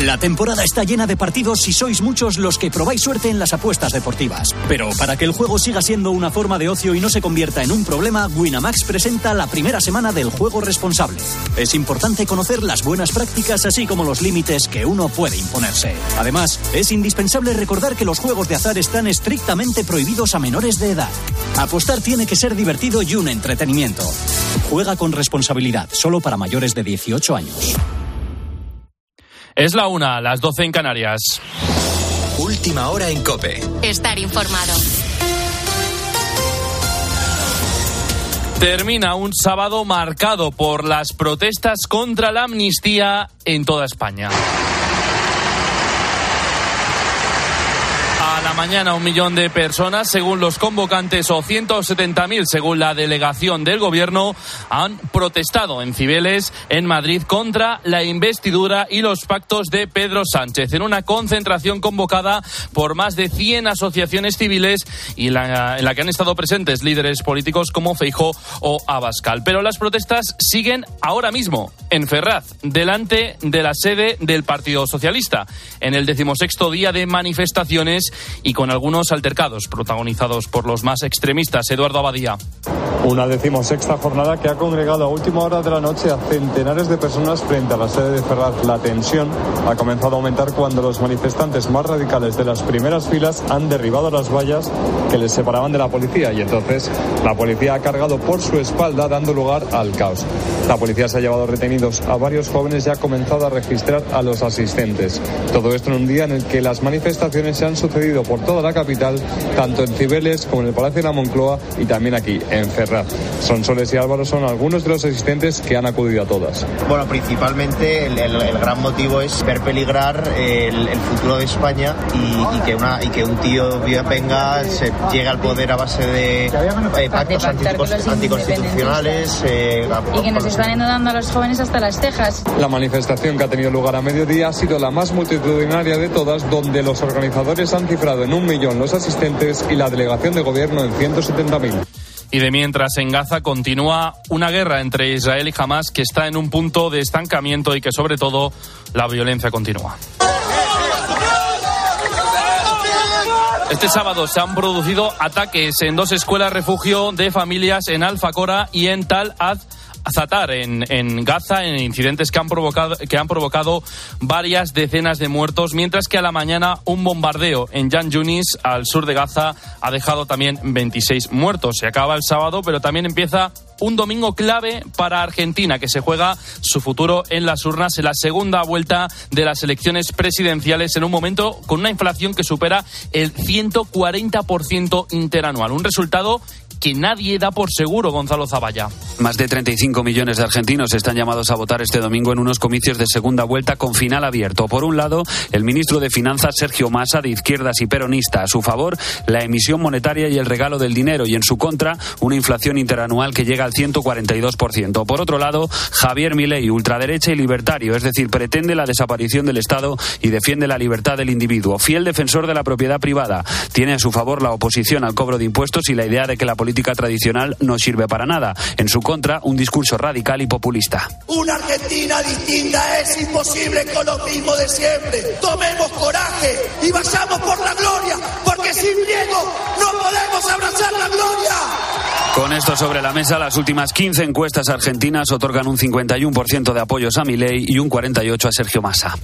La temporada está llena de partidos y sois muchos los que probáis suerte en las apuestas deportivas. Pero para que el juego siga siendo una forma de ocio y no se convierta en un problema, Winamax presenta la primera semana del juego responsable. Es importante conocer las buenas prácticas así como los límites que uno puede imponerse. Además, es indispensable recordar que los juegos de azar están estrictamente prohibidos a menores de edad. Apostar tiene que ser divertido y un entretenimiento. Juega con responsabilidad, solo para mayores de 18 años. Es la una, las 12 en Canarias. Última hora en Cope. Estar informado. Termina un sábado marcado por las protestas contra la amnistía en toda España. A la mañana un millón de personas, según los convocantes, o 170.000 según la delegación del gobierno, han protestado en Cibeles, en Madrid, contra la investidura y los pactos de Pedro Sánchez, en una concentración convocada por más de 100 asociaciones civiles y la, en la que han estado presentes líderes políticos como Feijó o Abascal. Pero las protestas siguen ahora mismo en Ferraz, delante de la sede del Partido Socialista, en el decimosexto día de manifestaciones con algunos altercados protagonizados por los más extremistas. Eduardo Abadía. Una decimosexta jornada que ha congregado a última hora de la noche a centenares de personas frente a la sede de Ferraz. La tensión ha comenzado a aumentar cuando los manifestantes más radicales de las primeras filas han derribado las vallas que les separaban de la policía y entonces la policía ha cargado por su espalda dando lugar al caos. La policía se ha llevado retenidos a varios jóvenes y ha comenzado a registrar a los asistentes. Todo esto en un día en el que las manifestaciones se han sucedido por toda la capital, tanto en Cibeles como en el Palacio de la Moncloa y también aquí en Ferraz. Sonsoles y Álvaro son algunos de los asistentes que han acudido a todas. Bueno, principalmente el, el- el gran motivo es ver peligrar el, el futuro de España y, y que una, y que un tío venga, se llegue al poder a base de eh, pactos anticos- anticonstitucionales. eh, a- y que nos están inundando a los jóvenes hasta las cejas. La manifestación que ha tenido lugar a mediodía ha sido la más multitudinaria de todas, donde los organizadores han cifrado en un millón los asistentes y la delegación de gobierno en 170.000. Y de mientras en Gaza continúa una guerra entre Israel y Hamas que está en un punto de estancamiento y que sobre todo la violencia continúa. Este sábado se han producido ataques en dos escuelas refugio de familias en Alfacora y en Tal Ad Zatar, en, en Gaza, en incidentes que han, provocado, que han provocado varias decenas de muertos, mientras que a la mañana un bombardeo en Jan Yunis, al sur de Gaza, ha dejado también 26 muertos. Se acaba el sábado, pero también empieza un domingo clave para Argentina, que se juega su futuro en las urnas en la segunda vuelta de las elecciones presidenciales en un momento con una inflación que supera el 140% interanual. Un resultado que nadie da por seguro, Gonzalo Zavalla. Más de 35 millones de argentinos están llamados a votar este domingo en unos comicios de segunda vuelta con final abierto. Por un lado, el ministro de Finanzas, Sergio Massa, de izquierdas y peronista, a su favor, la emisión monetaria y el regalo del dinero, y en su contra, una inflación interanual que llega al 142%. Por otro lado, Javier Milei, ultraderecha y libertario, es decir, pretende la desaparición del Estado y defiende la libertad del individuo. Fiel defensor de la propiedad privada, tiene a su favor la oposición al cobro de impuestos y la idea de que la política tradicional no sirve para nada. En su contra, un discurso radical y populista. Una Argentina distinta es imposible con lo mismo de siempre. Tomemos coraje y vayamos por la gloria, porque sin miedo no podemos abrazar la gloria. Con esto sobre la mesa, las últimas 15 encuestas argentinas otorgan un 51% de apoyos a Milei y un 48% a Sergio Massa.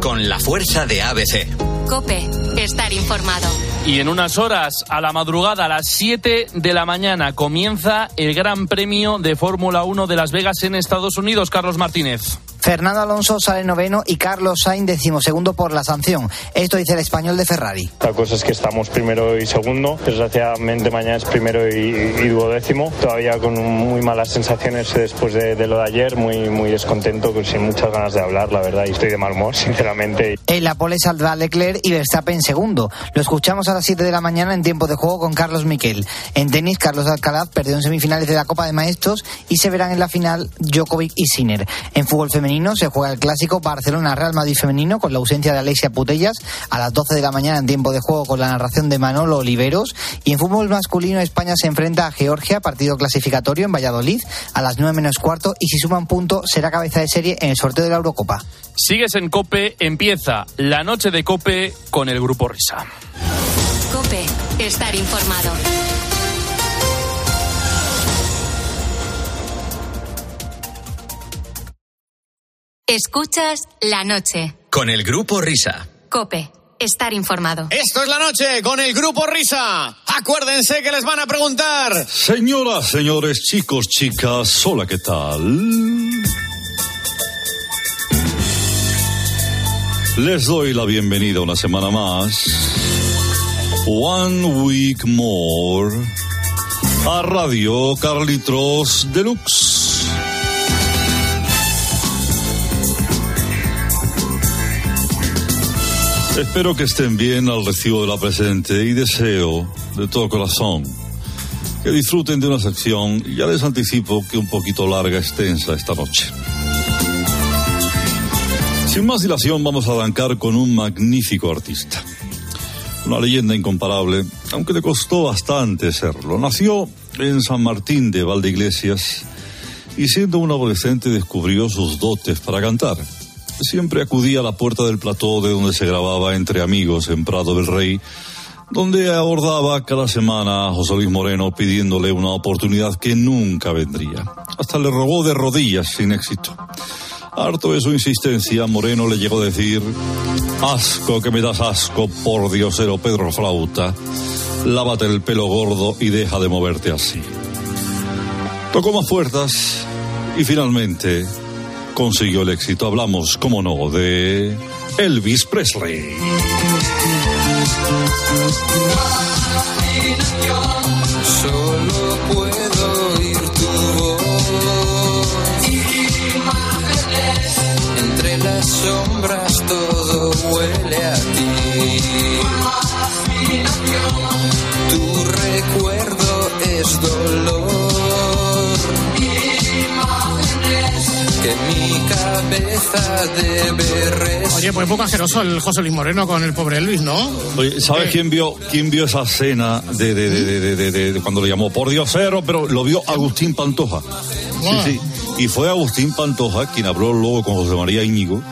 Con la fuerza de ABC. Cope, estar informado. Y en unas horas, a la madrugada, a las 7 de la mañana, comienza el Gran Premio de Fórmula 1 de Las Vegas en Estados Unidos. Carlos Martínez. Fernando Alonso sale noveno y Carlos Sainz decimosegundo por la sanción. Esto dice el español de Ferrari. La cosa es que estamos primero y segundo. Desgraciadamente mañana es primero y, y duodécimo. Todavía con muy malas sensaciones después de, de lo de ayer. Muy, muy descontento, con- sin muchas ganas de hablar, la verdad. Y estoy de mal humor, sinceramente. En la pole saldrá Leclerc y Verstappen segundo. Lo escuchamos a las 7 de la mañana en tiempo de juego con Carlos Miquel. En tenis, Carlos Alcaraz perdió en semifinales de la Copa de Maestros y se verán en la final Djokovic y Sinner. En fútbol femenino, femenino se juega el clásico Barcelona-Real Madrid femenino con la ausencia de Alexia Putellas a las 12 de la mañana en tiempo de juego con la narración de Manolo Oliveros. Y en fútbol masculino España se enfrenta a Georgia, partido clasificatorio en Valladolid a las 9 menos cuarto y si suman punto será cabeza de serie en el sorteo de la Eurocopa. Sigues en Cope, empieza la noche de Cope con el Grupo Risa. Cope, estar informado. Escuchas la noche. Con el Grupo Risa. Cope, estar informado. Esto es la noche con el Grupo Risa. Acuérdense que les van a preguntar. Señoras, señores, chicos, chicas, hola, ¿qué tal? Les doy la bienvenida una semana más. One week more. A Radio Carlitos Deluxe. Espero que estén bien al recibo de la presente y deseo de todo corazón que disfruten de una sección, ya les anticipo que un poquito larga, extensa esta noche. Sin más dilación vamos a arrancar con un magnífico artista. Una leyenda incomparable, aunque le costó bastante serlo. Nació en San Martín de Valdeiglesias y siendo un adolescente descubrió sus dotes para cantar siempre acudía a la puerta del plató de donde se grababa Entre Amigos en Prado del Rey, donde abordaba cada semana a José Luis Moreno pidiéndole una oportunidad que nunca vendría. Hasta le rogó de rodillas sin éxito. Harto de su insistencia, Moreno le llegó a decir, asco que me das asco, por diosero Pedro Flauta, lávate el pelo gordo y deja de moverte así. Tocó más puertas y finalmente consiguió el éxito. Hablamos, como no, de Elvis Presley. Solo puedo oír tu voz. Entre las sombras todo huele a ti. Cabeza debe Oye, pues poco asqueroso el José Luis Moreno con el pobre Elvis, ¿no? Oye, ¿sabes quién vio quién vio esa escena de, de, de, de, de- de- de cuando le llamó por Diosero? Pero lo vio Agustín Pantoja. Sí, sí. Y fue Agustín Pantoja quien habló luego con José María Íñigo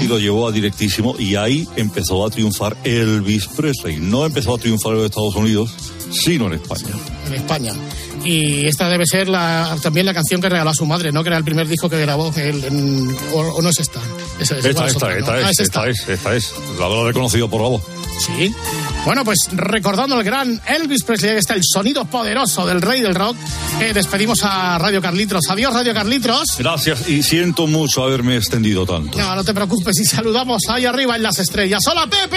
y lo llevó a directísimo y ahí empezó a triunfar Elvis Presley. No empezó a triunfar en los Estados Unidos, sino en España. en España. Y esta debe ser la, también la canción que regaló a su madre, ¿no? Que era el primer disco que grabó él en- o, o no es esta. Esa es, Esta, es esta, esta, Ah, es, esta es, esta es. La habrá reconocido por la voz. Sí. Bueno, pues recordando el gran Elvis Presley, ahí está el sonido poderoso del rey del rock. Eh, despedimos a Radio Carlitos. Adiós, Radio Carlitos. Gracias y siento mucho haberme extendido tanto. No, no te preocupes y saludamos ahí arriba en las estrellas. ¡Hola, Pepe!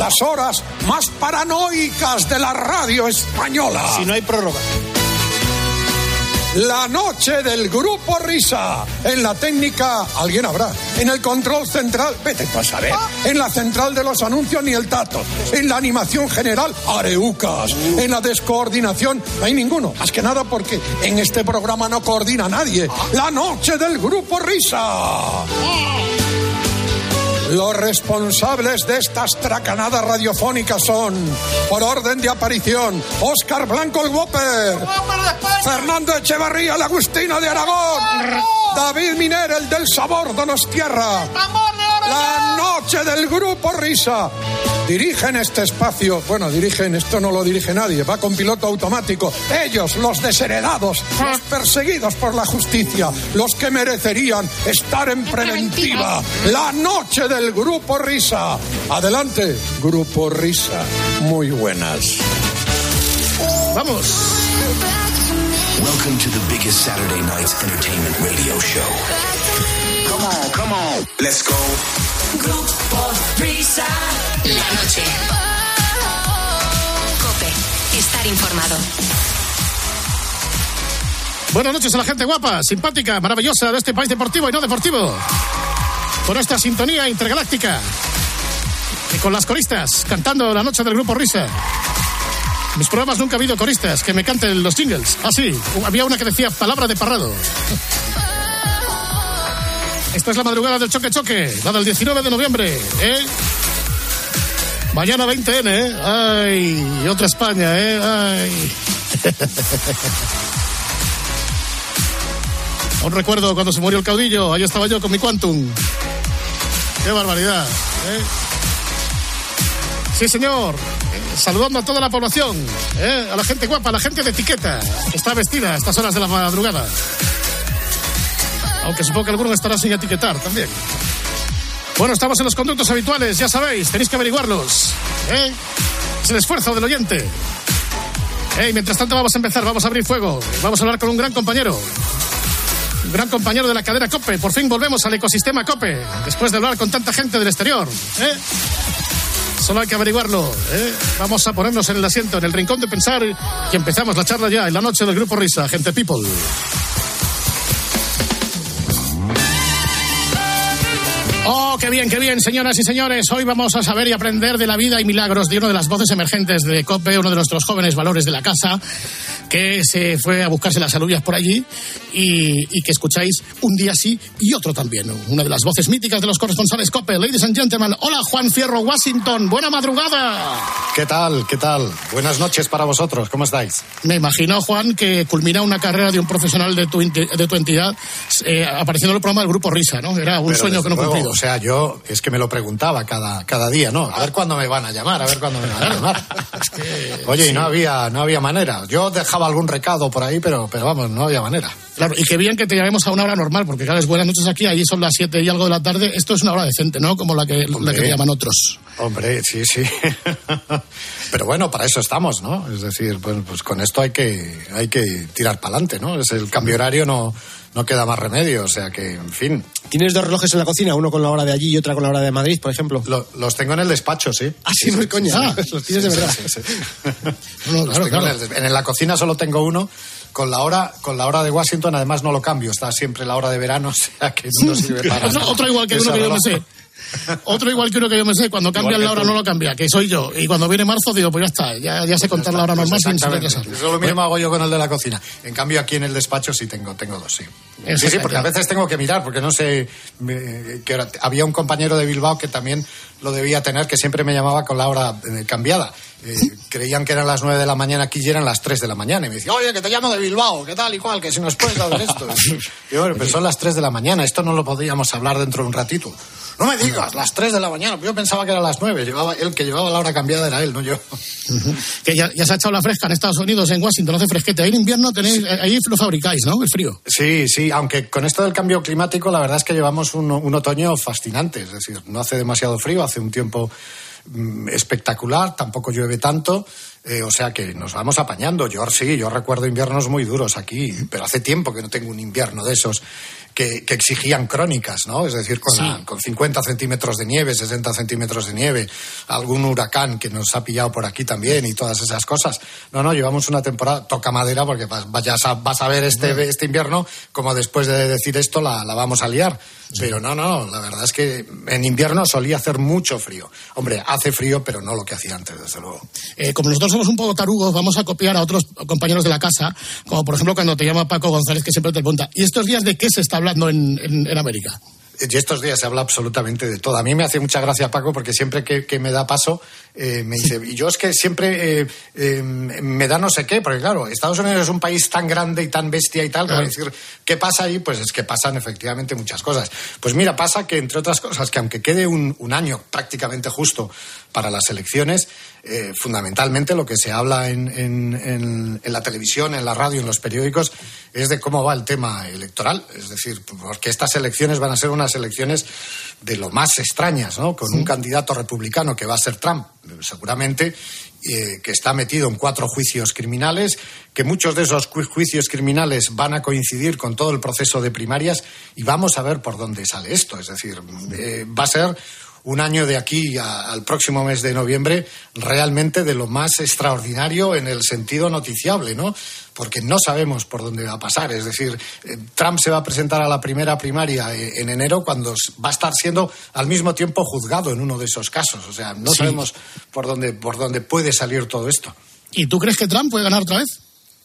Las horas más paranoicas de la radio española. Si no hay prórroga. La noche del grupo Risa. En la técnica, alguien habrá. En el control central, vete para saber. En la central de los anuncios, ni el tato. En la animación general, areucas. En la descoordinación, no hay ninguno. Más que nada porque en este programa no coordina nadie. La noche del grupo Risa. Los responsables de estas tracanadas radiofónicas son, por orden de aparición, Óscar Blanco el Whopper, Fernando Echevarría la Agustina de Aragón, David Miner el del Sabor Donostierra, la noche del Grupo Risa. Dirigen este espacio, bueno, dirigen, esto no lo dirige nadie, va con piloto automático. Ellos, los desheredados, los perseguidos por la justicia, los que merecerían estar en preventiva. La noche del Grupo Risa. Adelante, Grupo Risa. Muy buenas. Vamos. Welcome to the biggest Saturday night's entertainment radio show. Let's go. Grupo Risa. La noche. Cope, estar informado. Buenas noches a la gente guapa, simpática, maravillosa de este país deportivo y no deportivo. Con esta sintonía intergaláctica. Y con las coristas, cantando la noche del grupo Risa. En mis programas nunca ha habido coristas que me canten los jingles. Ah, sí, había una que decía palabra de parrado. Esta es la madrugada del choque choque, la del 19 de noviembre, ¿eh? Mañana 20N, ¿eh? Ay, y otra España, ¿eh? Ay. Aún recuerdo cuando se murió el caudillo, ahí estaba yo con mi Quantum. Qué barbaridad, ¿eh? Sí, señor. Eh, saludando a toda la población, ¿eh? a la gente guapa, a la gente de etiqueta, que está vestida a estas horas de la madrugada. Aunque supongo que alguno estará sin etiquetar también. Bueno, estamos en los conductos habituales, ya sabéis, tenéis que averiguarlos. ¿eh? Es el esfuerzo del oyente. Hey, mientras tanto vamos a empezar, vamos a abrir fuego. Vamos a hablar con un gran compañero. Un gran compañero de la cadena COPE. Por fin volvemos al ecosistema COPE. Después de hablar con tanta gente del exterior. ¿eh? Solo hay que averiguarlo. ¿eh? Vamos a ponernos en el asiento, en el rincón de pensar y empezamos la charla ya en la noche del Grupo Risa, gente people. Oh, qué bien, qué bien, señoras y señores. Hoy vamos a saber y aprender de la vida y milagros de una de las voces emergentes de COPE, uno de nuestros jóvenes valores de la casa, que se fue a buscarse las alubias por allí y, y que escucháis un día sí y otro también. Una de las voces míticas de los corresponsales COPE. Ladies and gentlemen, hola Juan Fierro, Washington. Buena madrugada. ¿Qué tal? ¿Qué tal? Buenas noches para vosotros. ¿Cómo estáis? Me imagino, Juan, que culmina una carrera de un profesional de tu, de tu entidad eh, apareciendo en el programa del Grupo Risa, ¿no? Era un Pero sueño que no luego, cumplido. O sea, yo es que me lo preguntaba cada, cada día, ¿no? A ver cuándo me van a llamar, a ver cuándo me van a llamar. Oye, y no había, no había manera. Yo dejaba algún recado por ahí, pero, pero vamos, no había manera. Claro, y qué bien que te llamemos a una hora normal, porque claro, es buenas noches aquí, ahí son las 7 y algo de la tarde. Esto es una hora decente, ¿no? Como la que, la que llaman otros. Hombre, sí, sí. Pero bueno, para eso estamos, ¿no? Es decir, pues, pues con esto hay que, hay que tirar para adelante, ¿no? Es el cambio horario no, no queda más remedio, o sea que, en fin. ¿Tienes dos relojes en la cocina? Uno con la hora de allí y otra con la hora de Madrid, por ejemplo. los tengo en el despacho, sí. Ah, sí, no es coña. Ah, los tienes de verdad. No, claro, claro. En, el- en la cocina solo tengo uno. Con la hora, con la hora de Washington, además no lo cambio. Está siempre la hora de verano, o sea que no sirve para nada. otro igual que uno que yo reloj. sé. Otro igual que uno que yo me sé, cuando cambian la hora tú. no lo cambia, que soy yo. Y cuando viene marzo digo, pues ya está, ya, ya sé contar la hora normal sin exactamente. retrasar. Eso lo mismo hago yo con el de la cocina. En cambio, aquí en el despacho sí tengo, tengo dos, sí. Sí, sí, porque a veces tengo que mirar, porque no sé. me- que hora- había un compañero de Bilbao que también lo debía tener, que siempre me llamaba con la hora eh, cambiada. Eh, creían que eran las 9 de la mañana aquí y eran las 3 de la mañana. Y me decía, oye, que te llamo de Bilbao, ¿qué tal y cual? Que si nos puedes dar esto. Y yo, bueno, pero son las 3 de la mañana, esto no lo podríamos hablar dentro de un ratito. No me digas, las 3 de la mañana. Yo pensaba que eran las 9. Llevaba, el que llevaba la hora cambiada era él, no yo. Que ya, ya se ha echado la fresca en Estados Unidos, en Washington, hace fresquete. Ahí en invierno tenéis, ahí lo fabricáis, ¿no? El frío. Sí, sí, aunque con esto del cambio climático la verdad es que llevamos un, un otoño fascinante, es decir, no hace demasiado frío, hace un tiempo espectacular, tampoco llueve tanto, eh, o sea que nos vamos apañando. Yo sí, yo recuerdo inviernos muy duros aquí, pero hace tiempo que no tengo un invierno de esos que, que exigían crónicas, ¿no? Es decir, con, la- con 50 centímetros de nieve, 60 centímetros de nieve, algún huracán que nos ha pillado por aquí también y todas esas cosas. No, no, llevamos una temporada, toca madera porque vas, a, vas a ver este, este invierno como después de decir esto la, la vamos a liar. Pero no, no, la verdad es que en invierno solía hacer mucho frío. Hombre, hace frío, pero no lo que hacía antes, desde luego. Eh, como somos un poco tarugos, vamos a copiar a otros compañeros de la casa, como por ejemplo cuando te llama Paco González, que siempre te pregunta, ¿y estos días de qué se está hablando en, en- América? Y estos días se habla absolutamente de todo. A mí me hace mucha gracia Paco porque siempre que me da paso eh, me dice, y yo es que siempre eh, eh, me da no sé qué, porque claro, Estados Unidos es un país tan grande y tan bestia y tal, que va a decir, ¿qué pasa ahí? Pues es que pasan efectivamente muchas cosas. Pues mira, pasa que entre otras cosas, que aunque quede un, un año prácticamente justo para las elecciones, fundamentalmente lo que se habla en, en- en- en la televisión, en la radio, en los periódicos, es de cómo va el tema electoral. Es decir, porque estas elecciones van a ser unas elecciones de lo más extrañas, ¿no? Con un candidato republicano que va a ser Trump, seguramente, eh, que está metido en cuatro juicios criminales, que muchos de esos ju- juicios criminales van a coincidir con todo el proceso de primarias y vamos a ver por dónde sale esto. Es decir, eh, va a ser un año de aquí a- al próximo mes de noviembre realmente de lo más extraordinario en el sentido noticiable, ¿no? Porque no sabemos por dónde va a pasar. Es decir, eh, Trump se va a presentar a la primera primaria eh, en enero cuando va a estar siendo al mismo tiempo juzgado en uno de esos casos. O sea, no Sí. sabemos por dónde, por dónde puede salir todo esto. ¿Y tú crees que Trump puede ganar otra vez?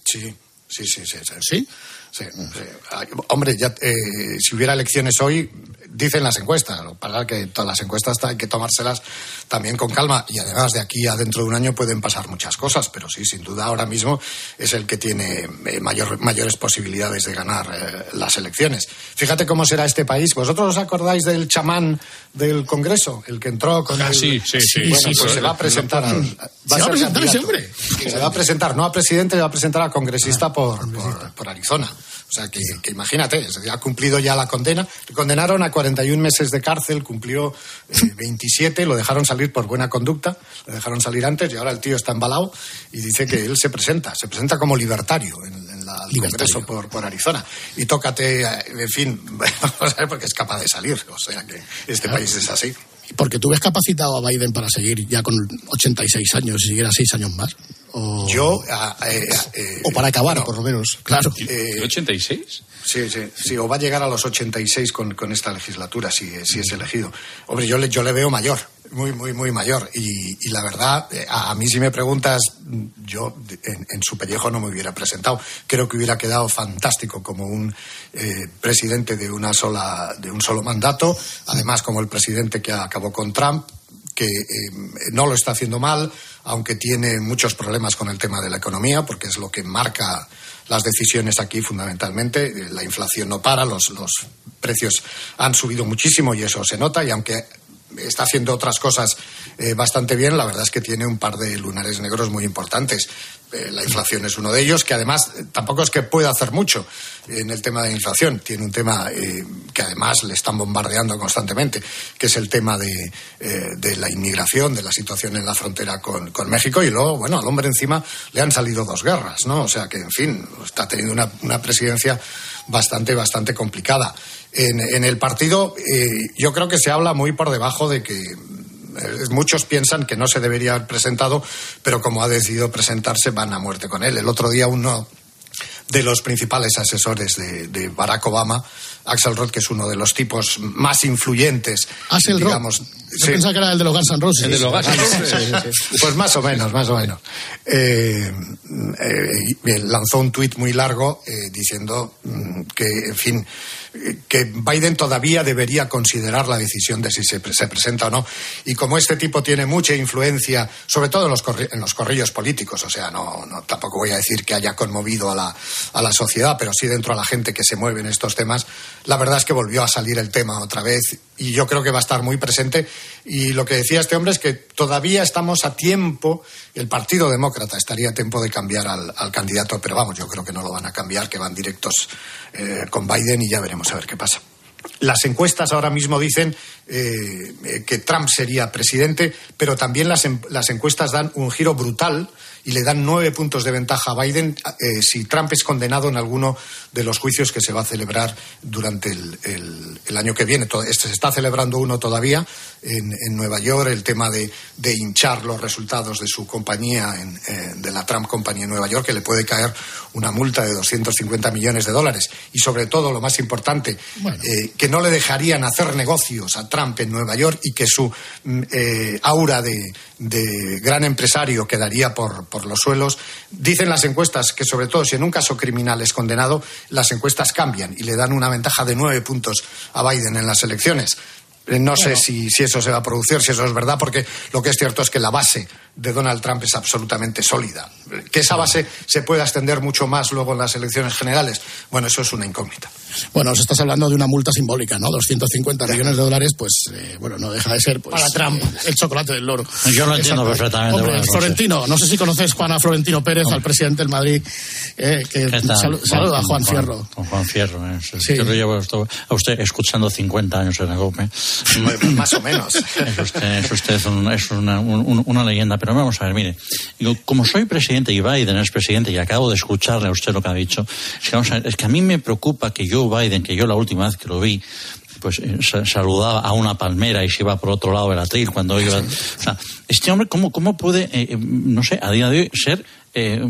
Sí, sí, sí, sí. ¿Sí? Sí, sí. Ay, Hombre, ya, eh, si hubiera elecciones hoy, dicen las encuestas. Lo que pasa es que todas las encuestas hay que tomárselas también con calma. Y además, de aquí a dentro de un año pueden pasar muchas cosas. Pero sí, sin duda, ahora mismo es el que tiene eh, mayor- mayores posibilidades de ganar eh, las elecciones. Fíjate cómo será este país. ¿Vosotros os acordáis del chamán del Congreso? El que entró con Ah, el... sí, sí, sí. Bueno, Sí, pues sí, se va a presentar al- ¿Se va a presentar ese hombre? Se va a presentar, no a presidente, se va a presentar a congresista por, por, por Arizona. O sea, que, que imagínate, es decir, ha cumplido ya la condena. Le condenaron a 41 meses de cárcel, cumplió eh, 27, lo dejaron salir por buena conducta, lo dejaron salir antes y ahora el tío está embalado y dice que él se presenta, se presenta como libertario en, en la, el Congreso por, por Arizona. Y tócate, eh, en fin, vamos a ver, porque es capaz de salir. O sea, que este país es así. Porque tú ves capacitado a Biden para seguir ya con 86 años y seguir a 6 años más. O... Yo, ah, eh, eh, O para acabar, por lo menos. Claro. eh, ¿86? Sí, sí, sí, o va a llegar a los 86 con, con esta legislatura, si, si es elegido. Hombre, yo le, yo le veo mayor, muy, muy, muy mayor. Y, y la verdad, eh, a, a mí si me preguntas, yo de- en, en su pellejo no me hubiera presentado. Creo que hubiera quedado fantástico como un eh, presidente de, una sola, de un solo mandato, además como el presidente que acabó con Trump que eh, no lo está haciendo mal, aunque tiene muchos problemas con el tema de la economía, porque es lo que marca las decisiones aquí fundamentalmente. La inflación no para, los, los precios han subido muchísimo y eso se nota, y aunque está haciendo otras cosas eh, bastante bien, la verdad es que tiene un par de lunares negros muy importantes. Eh, la inflación es uno de ellos, que además eh, tampoco es que pueda hacer mucho en el tema de la inflación. Tiene un tema eh, que además le están bombardeando constantemente, que es el tema de, de la inmigración, de la situación en la frontera con, con México. Y luego, bueno, al hombre encima le han salido dos guerras, ¿no? O sea que, en fin, está teniendo una, presidencia bastante, bastante complicada. En, en el partido, yo creo que se habla muy por debajo de que Muchos piensan que no se debería haber presentado, pero como ha decidido presentarse, van a muerte con él. El otro día uno de los principales asesores de, de Barack Obama, Axel Roth, que es uno de los tipos más influyentes, Axel Roth. digamos, Yo pensaba que era el de los Guns N' Roses. el de los Guns N' Roses. Pues más o menos, más o menos. Eh, eh, lanzó un tuit muy largo eh, diciendo mm, que, en fin, eh, que Biden todavía debería considerar la decisión de si se, pre- se presenta o no. Y como este tipo tiene mucha influencia, sobre todo en los, en los corrillos políticos, o sea, no, no, tampoco voy a decir que haya conmovido a la, a la sociedad, pero sí dentro a la gente que se mueve en estos temas, la verdad es que volvió a salir el tema otra vez y yo creo que va a estar muy presente. Y lo que decía este hombre es que todavía estamos a tiempo, el Partido Demócrata estaría a tiempo de cambiar al, candidato, pero vamos, yo creo que no lo van a cambiar, que van directos eh, con Biden y ya veremos a ver qué pasa. Las encuestas ahora mismo dicen eh, eh, que Trump sería presidente, pero también las, las encuestas dan un giro brutal y le dan nueve puntos de ventaja a Biden eh, si Trump es condenado en alguno de los juicios que se va a celebrar durante el, el- el año que viene. Este- se está celebrando uno todavía en, en Nueva York, el tema de, de hinchar los resultados de su compañía, en, eh, de la Trump Company en Nueva York, que le puede caer una multa de 250 millones de dólares. Y sobre todo, lo más importante, eh, que no le dejarían hacer negocios a Trump en Nueva York y que su mm, eh, aura de, de gran empresario quedaría por, por los suelos. Dicen las encuestas que, sobre todo, si en un caso criminal es condenado, las encuestas cambian y le dan una ventaja de nueve puntos a Biden en las elecciones. Eh, No sé si, si eso se va a producir, si eso es verdad, porque lo que es cierto es que la base de Donald Trump es absolutamente sólida. Que esa base se pueda extender mucho más luego en las elecciones generales, bueno, eso es una incógnita. Bueno, os estás hablando de una multa simbólica, ¿no? 250 millones de dólares, pues, eh, bueno, no deja de ser, pues... Para Trump. eh, el chocolate del loro. Yo lo entiendo perfectamente, Hombre. Florentino, no sé si conoces, Juan, a Florentino Pérez, al presidente del Madrid, eh, que saluda a Juan Fierro. Con Juan Fierro. eh. Sí. Yo lo llevo a usted escuchando 50 años en la COPE. Más o menos. Es usted, es usted un- es una, un- una leyenda, pero vamos a ver, mire, digo, como soy presidente y Biden es presidente y acabo de escucharle a usted lo que ha dicho, es que, vamos a ver, es que a mí me preocupa que Joe Biden, que yo la última vez que lo vi, pues eh, sa- saludaba a una palmera y se iba por otro lado del atril cuando iba. O sea, este hombre, ¿cómo, cómo puede, eh, eh, no sé, a día de hoy ser eh,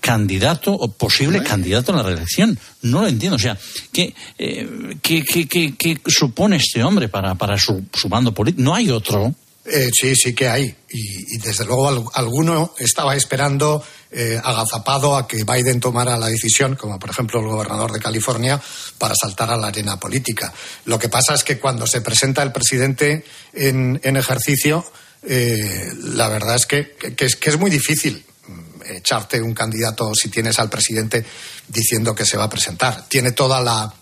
candidato o posible candidato a la reelección? No lo entiendo. O sea, ¿qué, eh, qué, qué- qué- supone este hombre para, para su, su bando político? No hay otro. Eh, sí, sí que hay. Y, y desde luego al- alguno estaba esperando eh, agazapado a que Biden tomara la decisión, como por ejemplo el gobernador de California, para saltar a la arena política. Lo que pasa es que cuando se presenta el presidente en, en ejercicio, eh, la verdad es que, que es, que es muy difícil echarte un candidato si tienes al presidente diciendo que se va a presentar. Tiene toda la,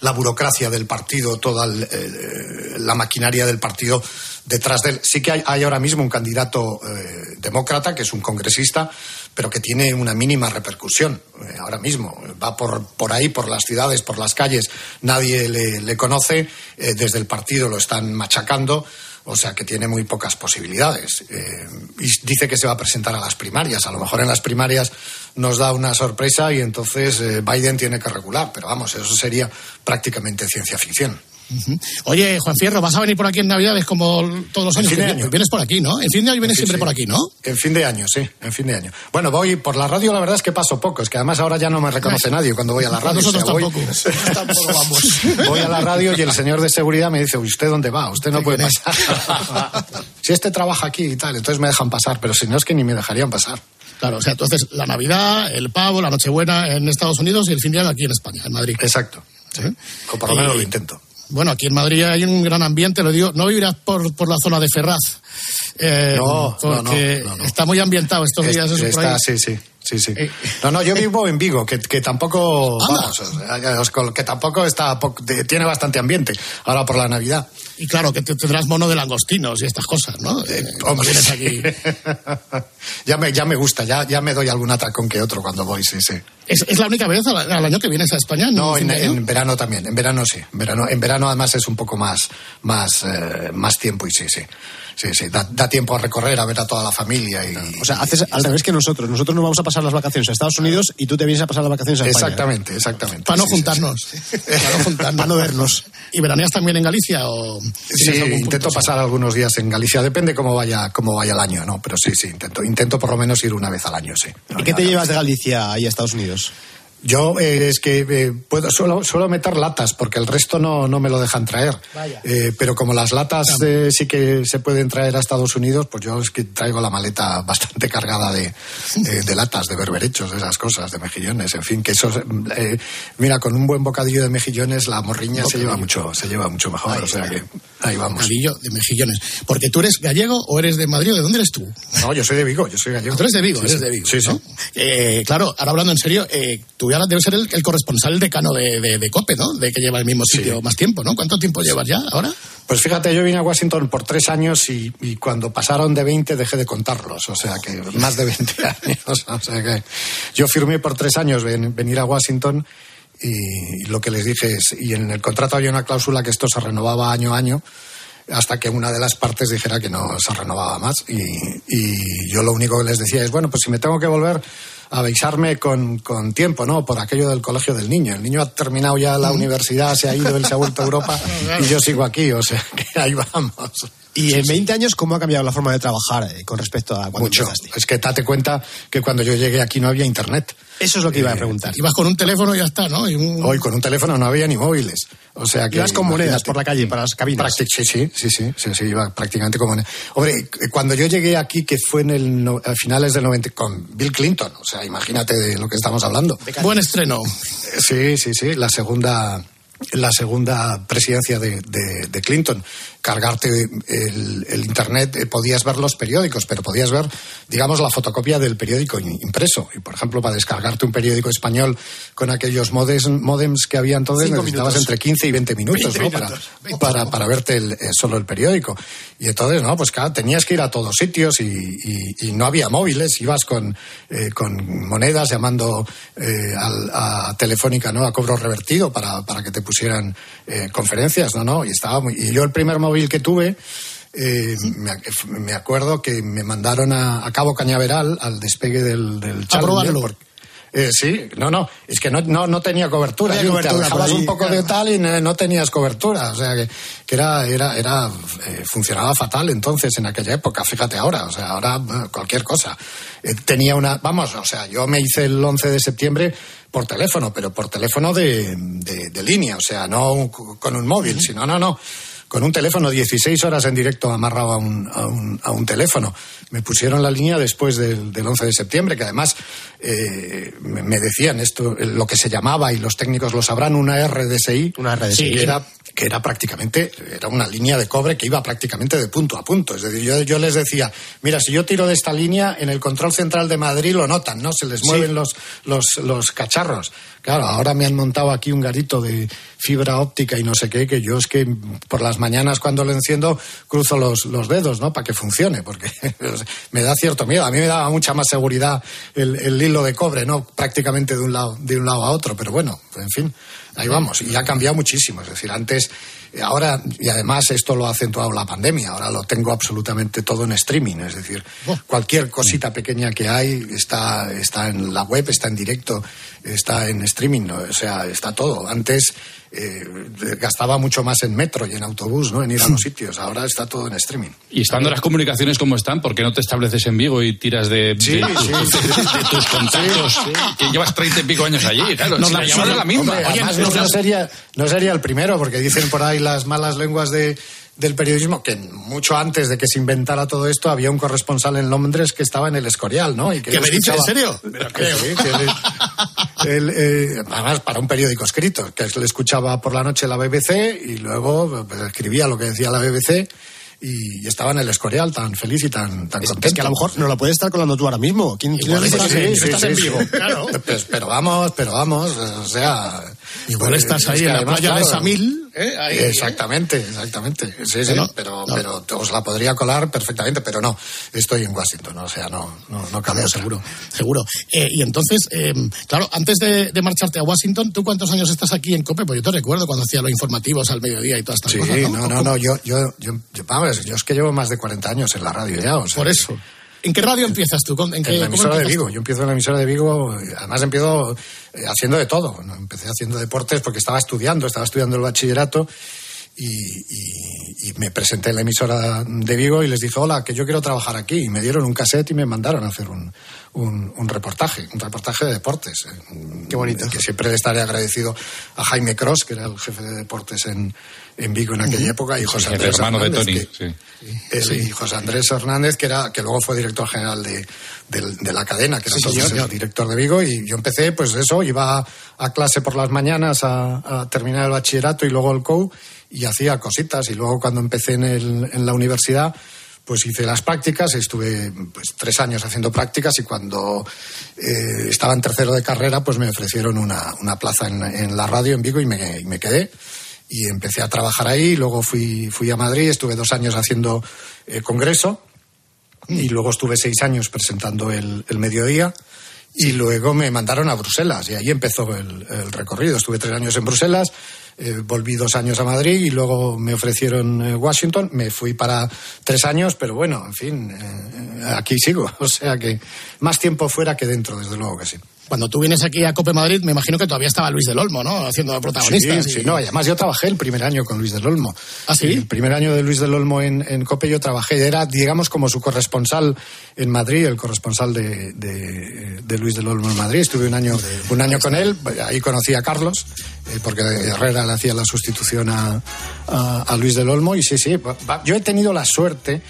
la burocracia del partido, toda eh, la maquinaria del partido detrás de él. Sí que hay, ahora mismo un candidato eh, demócrata, que es un congresista, pero que tiene una mínima repercusión eh, ahora mismo. Va por, por ahí, por las ciudades, por las calles, nadie le, conoce, desde el partido lo están machacando. O sea que tiene muy pocas posibilidades. Eh, y dice que se va a presentar a las primarias. A lo mejor en las primarias nos da una sorpresa y entonces eh, Biden tiene que regular. Pero vamos, eso sería prácticamente ciencia ficción. Oye, Juan Fierro, ¿vas a venir por aquí en Navidades como todos los En años? fin de año. Vienes por aquí, ¿no? En fin de año vienes Sí, siempre sí. por aquí, ¿no? En fin de año, sí, en fin de año. Bueno, voy por la radio, la verdad es que paso poco, es que además ahora ya no me reconoce nadie cuando voy a la radio. Nosotros O sea, voy- tampoco. Nosotros tampoco vamos. Voy a la radio y el señor de seguridad me dice, ¿usted dónde va? Usted no puede pasar. si este trabaja aquí y tal, entonces me dejan pasar, pero si no es que ni me dejarían pasar. Claro, o sea, entonces la Navidad, el pavo, la Nochebuena en Estados Unidos y el fin de año aquí en España, en Madrid. Exacto. O por lo menos lo intento. Bueno, aquí en Madrid hay un gran ambiente, lo digo, no vivirás por, por la zona de Ferraz. eh, No, no, porque no, está muy ambientado estos días. Es- está, sí, sí, sí, sí. No, no, yo vivo en Vigo, que, que tampoco, vamos, que tampoco está, tiene bastante ambiente ahora por la Navidad. Y claro, que te- tendrás mono de langostinos y estas cosas, ¿no? Eh, cuando vienes aquí. ya me, ya me gusta, ya, ya me doy algún atracón que otro cuando voy, sí, sí. ¿Es, es la única vez al, al año que vienes a España? No, en, año? en verano también, en verano sí, en verano, en verano además es un poco más, más, eh, más tiempo y sí, sí, sí, sí, da, da tiempo a recorrer, a ver a toda la familia y... O sea, haces al revés que nosotros. Nosotros nos vamos a pasar las vacaciones a Estados Unidos y tú te vienes a pasar las vacaciones a España. Exactamente, exactamente. Para no juntarnos. Para no juntarnos. Para no vernos. ¿Y veraneas también en Galicia o...? Sí, intento pasar algunos días en Galicia, depende cómo vaya, cómo vaya el año, ¿no? Pero sí, sí, intento, intento por lo menos ir una vez al año, sí. ¿Y qué te llevas de Galicia ahí a Estados Unidos? Yo eh, es que eh, puedo, suelo, suelo meter latas porque el resto no, no me lo dejan traer. Eh, pero como las latas eh, sí que se pueden traer a Estados Unidos, pues yo es que traigo la maleta bastante cargada de, eh, de latas, de berberechos, de esas cosas, de mejillones, en fin, que eso, eh, mira, con un buen bocadillo de mejillones la morriña se lleva mucho, se lleva mucho mejor, o sea que ahí vamos. Bocadillo de mejillones. Porque tú eres gallego o eres de Madrid o de dónde eres tú? No, yo soy de Vigo, yo soy gallego. Tú eres de Vigo, Sí, eres sí. de Vigo. Sí, sí. ¿no? Claro, ahora hablando en serio, tú ya debes ser el, el corresponsal, decano de, de, de COPE, ¿no? De que lleva el mismo sitio más tiempo, ¿no? ¿Cuánto tiempo llevas ya ahora? Pues fíjate, yo vine a Washington por tres años y, y cuando pasaron de 20 dejé de contarlos, o sea que más de 20 años. O sea que yo firmé por tres años ven- venir a Washington y lo que les dije es, y en el contrato había una cláusula que esto se renovaba año a año hasta que una de las partes dijera que no se renovaba más. Y, y yo lo único que les decía es, bueno, pues si me tengo que volver avisarme con, con tiempo, ¿no? Por aquello del colegio del niño. El niño ha terminado ya la universidad, se ha ido, él se ha vuelto a Europa y yo sigo aquí, o sea que ahí vamos. Y en 20 años, ¿cómo ha cambiado la forma de trabajar eh, con respecto a cuando Mucho. empezaste? Es que date cuenta que cuando yo llegué aquí no había internet. Eso es lo que iba a preguntar. Ibas con un teléfono y ya está, ¿no? Y un- Hoy con un teléfono no había ni móviles. O sea que. Ibas con monedas por la calle para las cabinas. Sí, sí, sí, sí, sí, sí, iba prácticamente como... Hombre, eh, cuando yo llegué aquí, que fue en el no- a finales del 90, con Bill Clinton, o sea, imagínate de lo que estamos hablando. Buen estreno. Eh, Sí, sí, sí, la segunda, la segunda presidencia de, de- de Clinton. Cargarte el, el internet, eh, podías ver los periódicos, pero podías ver, digamos, la fotocopia del periódico impreso. Y, por ejemplo, para descargarte un periódico español con aquellos modes, modems que había entonces, Cinco necesitabas minutos. entre 15 y 20 minutos, 20 ¿no? minutos, Para, para, para verte el- eh, solo el periódico. Y entonces, no, pues claro, tenías que ir a todos sitios y, y- y no había móviles, ibas con, eh, con monedas llamando al- a Telefónica, ¿no? A cobro revertido para, para que te pusieran conferencias, ¿no? ¿no? Y, estaba muy- y yo el primer móvil que tuve, eh, me, me acuerdo que me mandaron a, a Cabo Cañaveral al despegue del, del Challenger, probarlo. porque- eh, sí, no, no, es que no, no, no tenía cobertura. No había Te cobertura por ahí, un poco de claro. tal y no, no tenías cobertura. O sea, que, que era, era, era, eh, funcionaba fatal entonces en aquella época. Fíjate ahora, o sea, ahora cualquier cosa. Eh, tenía una, vamos, o sea, yo me hice el 11 de septiembre por teléfono, pero por teléfono de, de, de línea, o sea, no con un móvil, sino, no, no. Con un teléfono, 16 horas en directo amarrado a un, a un, a un teléfono. Me pusieron la línea después del, del 11 de septiembre, que además eh, me, decían esto, eh, lo que se llamaba, y los técnicos lo sabrán, una RDSI. Una RDSI. que era que era prácticamente, era una línea de cobre que iba prácticamente de punto a punto. Es decir, yo, yo les decía, mira, si yo tiro de esta línea, en el control central de Madrid lo notan, ¿no? Se les mueven los, los, los cacharros. Claro, ahora me han montado aquí un garito de fibra óptica y no sé qué, que yo es que por las mañanas cuando lo enciendo cruzo los, los dedos, ¿no? Para que funcione, porque me da cierto miedo. A mí me daba mucha más seguridad el, el hilo de cobre, ¿no? Prácticamente de un lado, de un lado a otro, pero bueno, en fin. Ahí vamos, y ha cambiado muchísimo. Es decir, antes, eh, ahora, y además esto lo ha acentuado la pandemia, ahora lo tengo absolutamente todo en streaming. Es decir, cualquier cosita pequeña que hay está, está en la web, está en directo, está en streaming, ¿no? o sea, está todo. Antes eh, gastaba mucho más en metro y en autobús, ¿no? En ir a los sitios. Ahora está todo en streaming. Y estando las comunicaciones como están, ¿por qué no te estableces en Vigo y tiras de, Sí, de- sí. de- de tus contactos? Que llevas treinta y pico años allí, claro. Nos si la- la llamada es la misma. Hombre, Oye, además, no, sería, no sería el primero, porque dicen por ahí las malas lenguas de, del periodismo que mucho antes de que se inventara todo esto había un corresponsal en Londres que estaba en el Escorial, ¿no? Y que ¿Qué me dicho? ¿En serio? Que Me lo creo. sí, que él- él, eh, además para un periódico escrito, que le escuchaba por la noche la BBC y luego pues, escribía lo que decía la BBC y, estaba en el Escorial tan feliz y tan, tan Es, contento. es que a lo mejor no lo puedes estar colando tú ahora mismo. ¿Quién, quién es estás ese? en- sí, estás sí, en sí. vivo, claro. Pues, pero vamos, pero vamos, o sea... Igual pues, estás es ahí que en la además, playa de claro, Samil. ¿eh? Ahí, ¿eh? Exactamente, exactamente. Sí, sí, No, pero, no. pero os la podría colar perfectamente, pero no, estoy en Washington, o sea, no, no, no otra. seguro, seguro. Eh, y entonces, eh, claro, antes de, de marcharte a Washington, ¿tú cuántos años estás aquí en COPE? Pues yo te recuerdo cuando hacía los informativos al mediodía y todas estas Sí, cosas. no, no, no, yo, yo, yo, yo, vamos, yo es que llevo más de 40 años en la radio ya, o sea, Por eso. ¿En qué radio empiezas tú? ¿Con- ¿En, qué, En la emisora de Vigo. tú? Yo empiezo en la emisora de Vigo, además empiezo eh, haciendo de todo. Empecé haciendo deportes porque estaba estudiando, estaba estudiando el bachillerato y, y- y me presenté en la emisora de Vigo y les dije, hola, que yo quiero trabajar aquí. Y me dieron un cassette y me mandaron a hacer un, un- un reportaje, un reportaje de deportes. eh, Qué bonito. Que siempre le estaré agradecido a Jaime Cross, que era el jefe de deportes en, en Vigo en aquella época, y José El Andrés hermano de Hernández, Tony. que- sí. el- y José Andrés Hernández, que era que luego fue director general de, de la cadena, que era Sí, entonces el director de Vigo, y yo empecé, pues eso, iba a, a clase por las mañanas a, a terminar el bachillerato y luego el COU, y hacía cositas, y luego cuando empecé en, la universidad, pues hice las prácticas, estuve pues tres años haciendo prácticas y cuando eh, estaba en tercero de carrera, pues me ofrecieron una, plaza en, la radio en Vigo y me, quedé y empecé a trabajar ahí, luego fui, fui a Madrid, estuve dos años haciendo eh, congreso y luego estuve seis años presentando el, mediodía y luego me mandaron a Bruselas y ahí empezó el recorrido. Estuve tres años en Bruselas, eh, volví dos años a Madrid y luego me ofrecieron eh, Washington. Me fui para tres años, pero bueno, en fin, eh, aquí sigo. O sea que más tiempo fuera que dentro, desde luego que sí. Cuando tú vienes aquí a Cope Madrid, me imagino que todavía estaba Luis del Olmo, ¿no? Haciendo de protagonista. Sí, sí, no, además yo trabajé el primer año con Luis del Olmo. ¿Ah, sí? El primer año de Luis del Olmo en, en COPE yo trabajé, era, digamos, como su corresponsal en Madrid, el corresponsal de, de- de Luis del Olmo en Madrid. Estuve un año, un año con él, ahí conocí a Carlos, eh, porque Herrera le hacía la sustitución a, a- a Luis del Olmo, y sí, sí, yo he tenido la suerte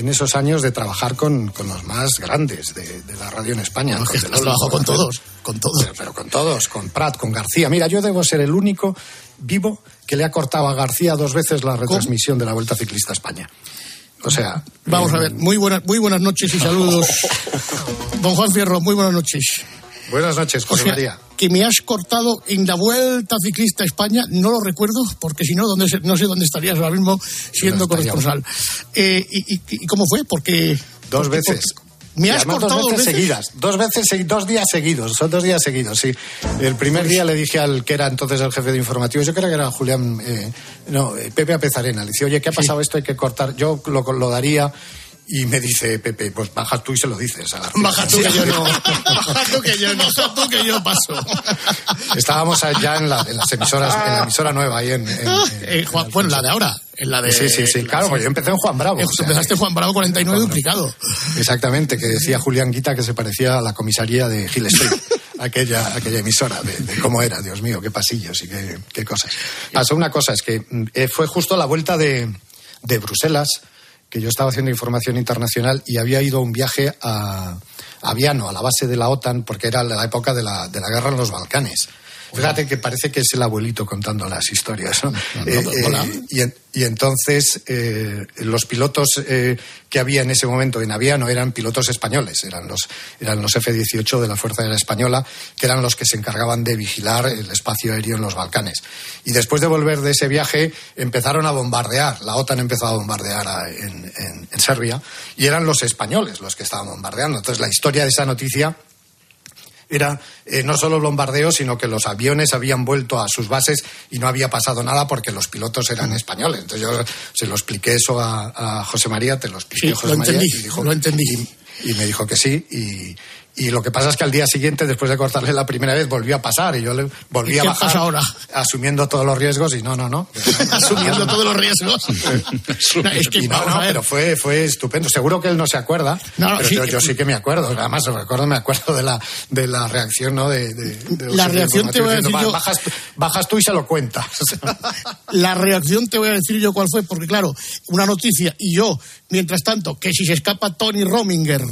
en esos años de trabajar con, con los más grandes de, de la radio en España. No, es con que todos, con todos. pero, pero con todos, con Prat, con García. Mira, yo debo ser el único vivo que le ha cortado a García dos veces la retransmisión de la Vuelta Ciclista a España. O sea. Vamos eh, a ver, muy buenas, muy buenas noches y saludos. Don Juan Fierro, muy buenas noches. Buenas noches, O José sea, María. que me has cortado en la Vuelta Ciclista a España, no lo recuerdo, porque si no, ¿dónde se- no sé dónde estarías ahora mismo siendo No corresponsal. Eh, y, y- y cómo fue? Porque... Dos porque- veces. porque me has cortado dos veces, seguidas. Dos veces, dos días seguidos. Son dos días seguidos, sí. El primer día le dije al que era entonces el jefe de informativos, yo creo que era Julián, eh, no, eh, Pepe Apezarena. Le dije, oye, ¿qué ha pasado esto? Hay que cortar. Yo lo, lo daría. Y me dice Pepe, pues bajas tú y se lo dices. A. Baja tú que yo no. Baja tú que yo no. Baja tú que yo paso. Estábamos allá en, la- en las emisoras, en la emisora nueva, ahí en. en- Eh, Juan- bueno, la de ahora. En la de, sí, sí, sí. Claro, pues yo empecé en Juan Bravo. O sea, Empezaste Juan Bravo 49 duplicado. Exactamente, que decía Julián Guita que se parecía a la comisaría de Street, aquella, aquella emisora, de, de cómo era, Dios mío, qué pasillos y qué, qué cosas. Pasó una cosa, es que mm, eh, fue justo a la vuelta de, de Bruselas, que yo estaba haciendo información internacional y había ido a un viaje a, a Viano, a la base de la OTAN, porque era la época de la, de la guerra en los Balcanes. Fíjate que parece que es el abuelito contando las historias. ¿no? Eh, eh, y, en- y entonces eh, los pilotos que había en ese momento en Aviano eran pilotos españoles, eran los, eran los F-18 de la Fuerza Aérea Española, que eran los que se encargaban de vigilar el espacio aéreo en los Balcanes. Y después de volver de ese viaje empezaron a bombardear, la OTAN empezó a bombardear a- en, en- en Serbia, y eran los españoles los que estaban bombardeando. Entonces la historia de esa noticia era eh, no solo bombardeo, sino que los aviones habían vuelto a sus bases y no había pasado nada porque los pilotos eran españoles. Entonces yo se lo expliqué eso a, a José María, te lo expliqué Sí, José lo María entendí, y dijo lo entendí. y, y me dijo que sí y, y lo que pasa es que al día siguiente, después de cortarle la primera vez, volvió a pasar y yo le volví ¿Y a bajar ahora? asumiendo todos los riesgos y no, no, no. Asumiendo todos los riesgos. No, es que Y no, no, pero fue, fue estupendo. Seguro que él no se acuerda, No, no, pero sí, yo, sí que me acuerdo. Además, recuerdo, me acuerdo de la, de la reacción, ¿no? De, de- de La reacción te voy a decir yo- bajas, bajas tú y se lo cuentas. La reacción te voy a decir yo cuál fue, porque claro, una noticia y yo, mientras tanto, que si se escapa Tony Rominger,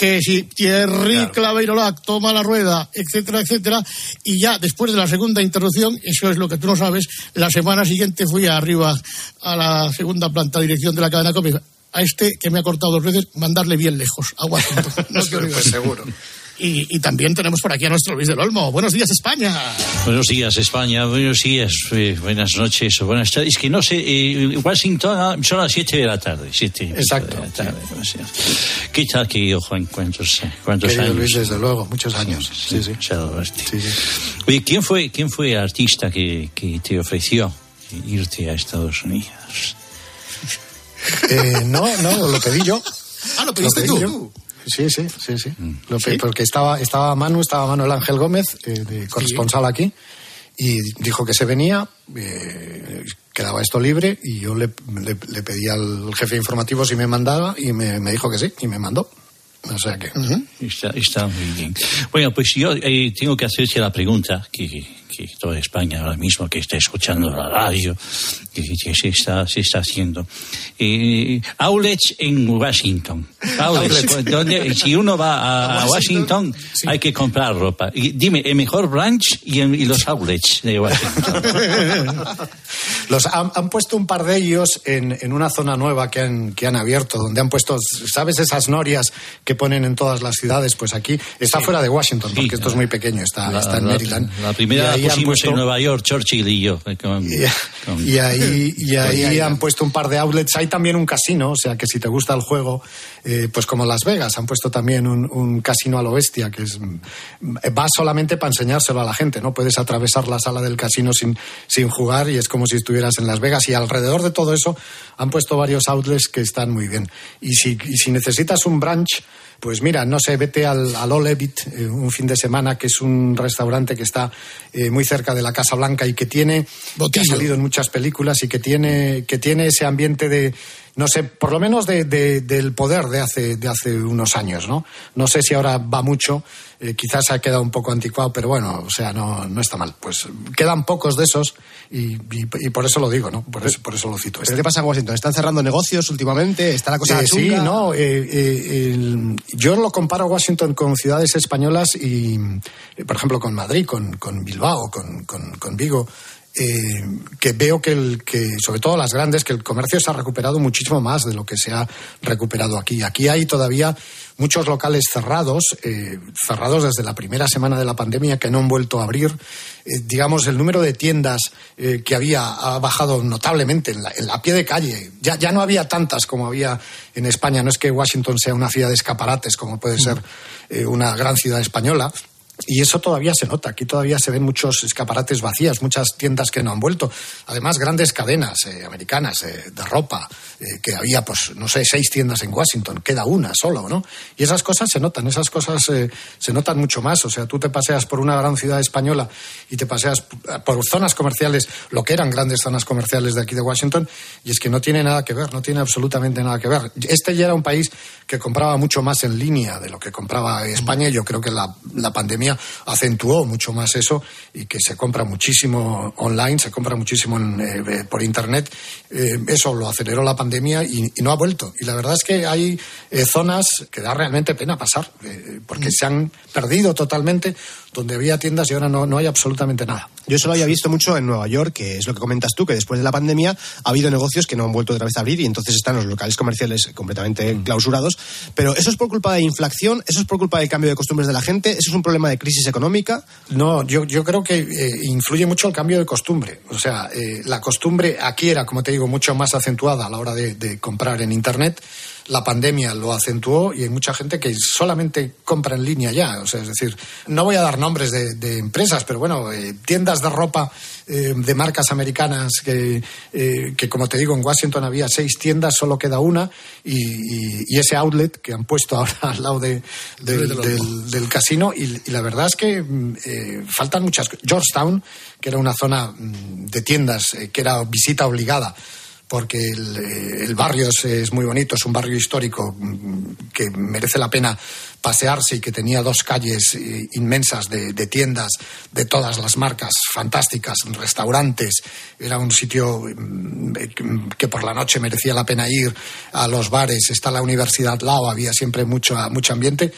que si Thierry Claveirolac toma la rueda, etcétera, etcétera, y ya después de la segunda interrupción, eso es lo que tú no sabes, la semana siguiente fui arriba a la segunda planta dirección de la cadena cómica. A este que me ha cortado dos veces, mandarle bien lejos, a Washington. No. Pues seguro. Y, y también tenemos por aquí a nuestro Luis del Olmo. Buenos días, España. Buenos días, España. Buenos días, eh, buenas noches o buenas tardes. Es que no sé, eh, Washington son las 7 de la tarde. Siete, Exacto. de la tarde, sea. ¿Qué tal, querido Juan? ¿Cuántos, eh, cuántos Querido años? Luis, desde luego, muchos años. Sí, sí. Demasiado, este. Oye, ¿quién fue, quién fue el artista que, que te ofreció irte a Estados Unidos? Eh, no, no, lo pedí yo. Ah, lo pediste pedí tú. yo. Sí, sí, sí, sí. Lo pedí Porque estaba, estaba Manu, estaba Manuel Ángel Gómez, eh, de corresponsal aquí, y dijo que se venía, eh, quedaba esto libre, y yo le, le- le pedí al jefe informativo si me mandaba, y me, me dijo que sí, y me mandó. O sea que. Está, está muy bien. Bueno, pues yo eh, tengo que hacerte la pregunta que, que toda España ahora mismo que está escuchando la radio, que, que se, está, se está haciendo. Eh, outlets en Washington. Outlets, pues, donde, si uno va a, a Washington, hay que comprar ropa. Y dime, el mejor branch y, y los outlets de Washington. Los han, han puesto un par de ellos en, en una zona nueva que han, que han abierto, donde han puesto, ¿sabes esas norias que ponen en todas las ciudades? Pues aquí está fuera de Washington, porque esto es muy pequeño, está, La- está en la- Maryland. La primera Ahí han puesto- en Nueva York, Churchill y yo. eh, con- Y ahí, y ahí han puesto un par de outlets. Hay también un casino, o sea que si te gusta el juego, eh, pues como Las Vegas, han puesto también un, un casino a lo bestia, que es mm, va solamente para enseñárselo a la gente, ¿no? Puedes atravesar la sala del casino sin, sin jugar y es como si estuvieras en Las Vegas. Y alrededor de todo eso han puesto varios outlets que están muy bien. Y si, y si necesitas un branch, pues mira, no sé, vete al, al Olevit eh, un fin de semana, que es un restaurante que está eh, muy cerca de la Casa Blanca y que tiene, que ha salido en muchas películas y que tiene, que tiene ese ambiente de, no sé, por lo menos de, de- del poder de hace, de hace unos años, ¿no? No sé si ahora va mucho, eh, quizás se ha quedado un poco anticuado, pero bueno, o sea, no, no está mal. Pues quedan pocos de esos y, y- y por eso lo digo, ¿no? Por eso, por eso lo cito. ¿Pero qué pasa en Washington? ¿Están cerrando negocios últimamente? ¿Está la cosa Eh, sí, no. eh, eh, el- yo lo comparo Washington con ciudades españolas y, por ejemplo, con Madrid, con, con Bilbao, con, con- con Vigo. Eh, que veo que, el, que, sobre todo las grandes, que el comercio se ha recuperado muchísimo más de lo que se ha recuperado aquí. Aquí hay todavía muchos locales cerrados, eh, cerrados desde la primera semana de la pandemia, que no han vuelto a abrir. Eh, digamos, el número de tiendas que había ha bajado notablemente en la, en la pie de calle. Ya, ya no había tantas como había en España. No es que Washington sea una ciudad de escaparates, como puede ser una gran ciudad española. Y eso todavía se nota. Aquí todavía se ven muchos escaparates vacías, muchas tiendas que no han vuelto. Además, grandes cadenas eh, americanas eh, de ropa, eh, que había, pues, no sé, seis tiendas en Washington, queda una solo, ¿no? Y esas cosas se notan, esas cosas eh, se notan mucho más. O sea, tú te paseas por una gran ciudad española y te paseas por zonas comerciales, lo que eran grandes zonas comerciales de aquí de Washington, y es que no tiene nada que ver, no tiene absolutamente nada que ver. Este ya era un país que compraba mucho más en línea de lo que compraba España, y yo creo que la, la pandemia acentuó mucho más eso y que se compra muchísimo online, se compra muchísimo en, eh, por internet. Eh, eso lo aceleró la pandemia y, y, no ha vuelto. Y la verdad es que hay eh, zonas que da realmente pena pasar, porque mm. se han perdido totalmente donde había tiendas y ahora no, no hay absolutamente nada. Yo eso lo había visto mucho en Nueva York, que es lo que comentas tú, que después de la pandemia ha habido negocios que no han vuelto otra vez a abrir y entonces están los locales comerciales completamente mm. clausurados. Pero eso es por culpa de inflación, eso es por culpa del cambio de costumbres de la gente, eso es un problema de crisis económica. No, yo, yo creo que eh, influye mucho el cambio de costumbre. O sea, eh, la costumbre aquí era, como te digo, mucho más acentuada a la hora de, de comprar en Internet la pandemia lo acentuó y hay mucha gente que solamente compra en línea ya. O sea, es decir, no voy a dar nombres de, de empresas, pero bueno, eh, tiendas de ropa eh, de marcas americanas que, eh, que, como te digo, en Washington había seis tiendas, solo queda una y, y, y ese outlet que han puesto ahora al lado de, de, del, del, del, casino y, y, la verdad es que eh, faltan muchas. Georgetown, que era una zona mm, de tiendas que era visita obligada porque el, el barrio es, es, muy bonito, es un barrio histórico mm, que merece la pena pasearse y que tenía dos calles eh, inmensas de, de, tiendas de todas las marcas fantásticas, restaurantes. Era un sitio mm, que por la noche merecía la pena ir a los bares. Está la Universidad Lao, había siempre mucho, mucho ambiente.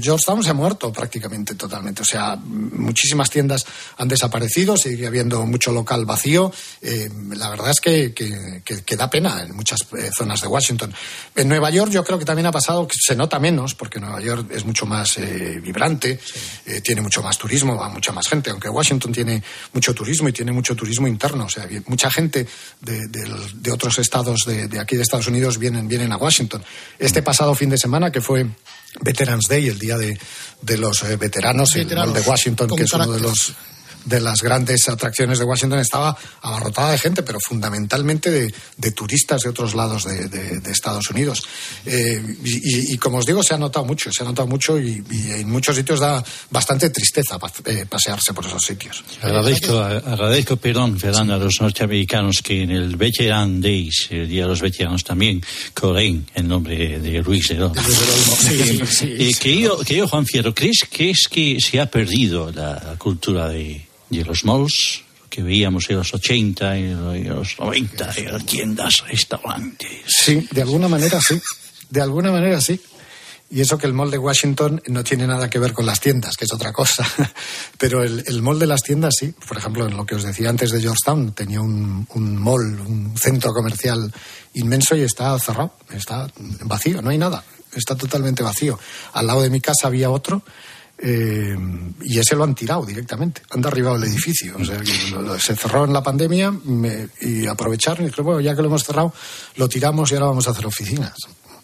Georgetown se ha muerto prácticamente totalmente. O sea, muchísimas tiendas han desaparecido, sigue habiendo mucho local vacío. Eh, la verdad es que, que, que, que, da pena en muchas eh, zonas de Washington. En Nueva York yo creo que también ha pasado que se nota menos, porque Nueva York es mucho más eh, vibrante, sí. eh, tiene mucho más turismo, va mucha más gente, aunque Washington tiene mucho turismo y tiene mucho turismo interno, o sea, mucha gente de, de, de otros estados de, de, aquí de Estados Unidos vienen, vienen a Washington. Este pasado fin de semana, que fue Veterans Day, el día de, de los eh, veteranos, veteranos, el de Washington, que es uno de los de las grandes atracciones de Washington estaba abarrotada de gente, pero fundamentalmente de, de turistas de otros lados de, de, de Estados Unidos. Eh, y, y, como os digo, se ha notado mucho, se ha notado mucho y, y en muchos sitios da bastante tristeza eh, pasearse por esos sitios. Agradezco, agradezco perdón, Fernando, a los norteamericanos que en el Veteran Days, el Día de los Veteranos, también corren en nombre de Luis de Olmo. Sí, sí, eh, querido, querido Juan Fierro, ¿crees que es que se ha perdido la cultura de de los malls que veíamos en los 80 y los 90, en tiendas, restaurantes. Sí, de alguna manera sí. De alguna manera sí. Y eso que el mall de Washington no tiene nada que ver con las tiendas, que es otra cosa. Pero el, el mall de las tiendas sí. Por ejemplo, en lo que os decía antes de Georgetown, tenía un, un mall, un centro comercial inmenso y está cerrado, está vacío, no hay nada. Está totalmente vacío. Al lado de mi casa había otro eh, y ese lo han tirado directamente, han derribado el edificio. O sea, se cerró en la pandemia y aprovecharon y creo, bueno, ya que lo hemos cerrado, lo tiramos y ahora vamos a hacer oficinas.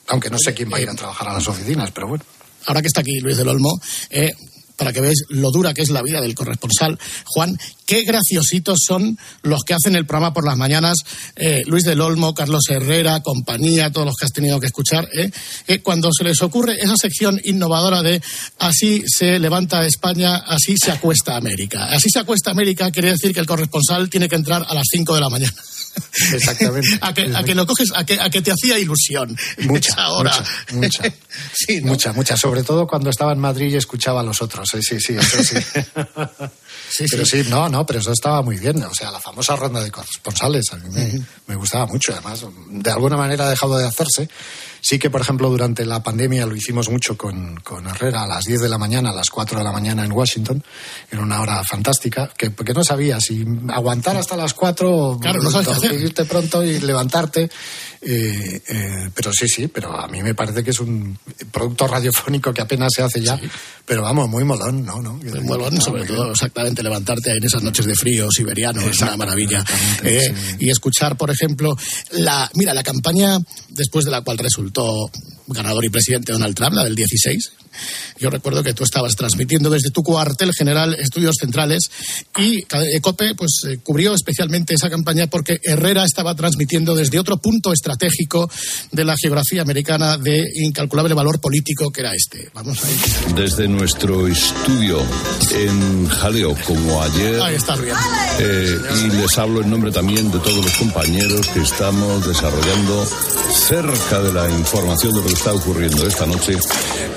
Aunque no sé quién va a ir a trabajar a las oficinas, pero bueno. Ahora que está aquí Luis del Olmo, eh, para que veáis lo dura que es la vida del corresponsal. Juan, qué graciositos son los que hacen el programa por las mañanas, eh, Luis del Olmo, Carlos Herrera, compañía, todos los que has tenido que escuchar, eh, eh, cuando se les ocurre esa sección innovadora de así se levanta España, así se acuesta América. Así se acuesta América quiere decir que el corresponsal tiene que entrar a las 5 de la mañana. Exactamente. a, que, a, que, lo coges, a que, a que te hacía ilusión. Mucha, esa hora. mucha, mucha. Sí, mucha, mucha. Sobre todo cuando estaba en Madrid y escuchaba a los otros. Sí, sí, sí, eso sí. pero sí. no, no, pero eso estaba muy bien. O sea, la famosa ronda de corresponsales a mí me, me gustaba mucho. Además, de alguna manera ha dejado de hacerse. Sí que, por ejemplo, durante la pandemia lo hicimos mucho con, con Herrera a las 10 de la mañana, a las 4 de la mañana en Washington. Era una hora fantástica, que, porque no sabía si aguantar hasta las 4 Claro, no hacer. irte pronto y levantarte. Eh, eh, pero sí, sí, pero a mí me parece que es un producto radiofónico que apenas se hace ya. Pero vamos, muy molón, ¿no? ¿no? Muy molón, sobre todo, exactamente, levantarte ahí en esas noches de frío siberiano, es una maravilla. Eh, Y escuchar, por ejemplo, la, mira, la campaña después de la cual resultó ganador y presidente Donald Trump, la del 16. Yo recuerdo que tú estabas transmitiendo desde tu cuartel general Estudios Centrales y COPE pues, eh, cubrió especialmente esa campaña porque Herrera estaba transmitiendo desde otro punto estratégico de la geografía americana de incalculable valor político que era este. Vamos a ir. Desde nuestro estudio en Jaleo, como ayer. Ahí está bien. Eh, y les hablo en nombre también de todos los compañeros que estamos desarrollando cerca de la información de lo que está ocurriendo esta noche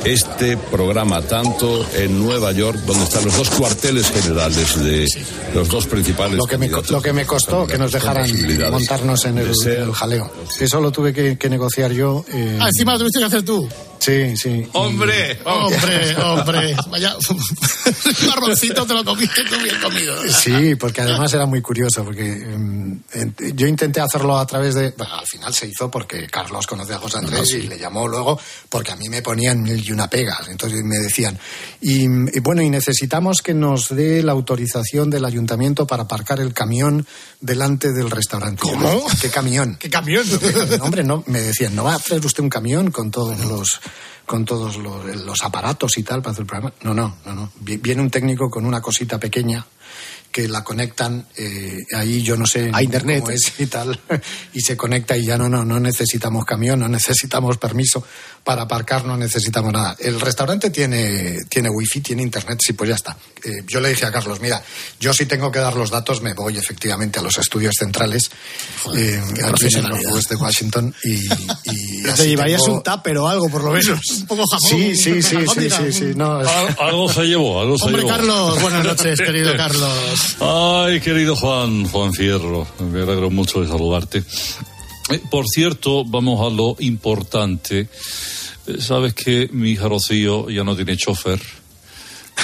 este programa, tanto en Nueva York, donde están los dos cuarteles generales de los dos principales. Lo que me, co- lo que me costó que nos dejaran montarnos en el, jaleo. Eso lo tuve que, que negociar yo. eh, Ah, encima lo tuviste que hacer tú. Sí, sí. ¡Hombre! Hombre, hombre. Vaya, marroncito te lo comiste tú bien comido. Sí, porque además era muy curioso, porque ent- yo intenté hacerlo a través de... Bueno, al final se hizo porque Carlos conoce a José Andrés y le llamó luego porque a mí me ponían mil y una pegas. Entonces me decían, y, y bueno, y necesitamos que nos dé la autorización del ayuntamiento para aparcar el camión delante del restaurante. ¿Cómo? ¿Qué camión? ¿Qué camión? Hombre, no, me decían, ¿no va a hacer usted un camión con todos los con todos los, los aparatos y tal para hacer el programa? No, no, no, no. Vi- Viene un técnico con una cosita pequeña que la conectan eh, ahí yo no sé A internet. cómo es y tal y se conecta y ya no no no necesitamos camión no necesitamos permiso para aparcar no necesitamos nada el restaurante tiene tiene wifi tiene internet sí pues ya está Eh, yo le dije a Carlos mira yo si tengo que dar los datos me voy efectivamente a los estudios centrales eh, aquí en el. Northwest de Washington y, y Te llevarías tengo- un tupper o algo, por lo menos. Un poco jamón. sí sí sí sí albóndiga, sí, un- sí, no, es- Al- algo se llevó, algo se Hombre, llevó. Carlos, buenas noches, querido Carlos. Ay, querido Juan, Juan Fierro, me alegro mucho de saludarte. Eh, por cierto, vamos a lo importante. Eh, Sabes que mi hija Rocío ya no tiene chofer.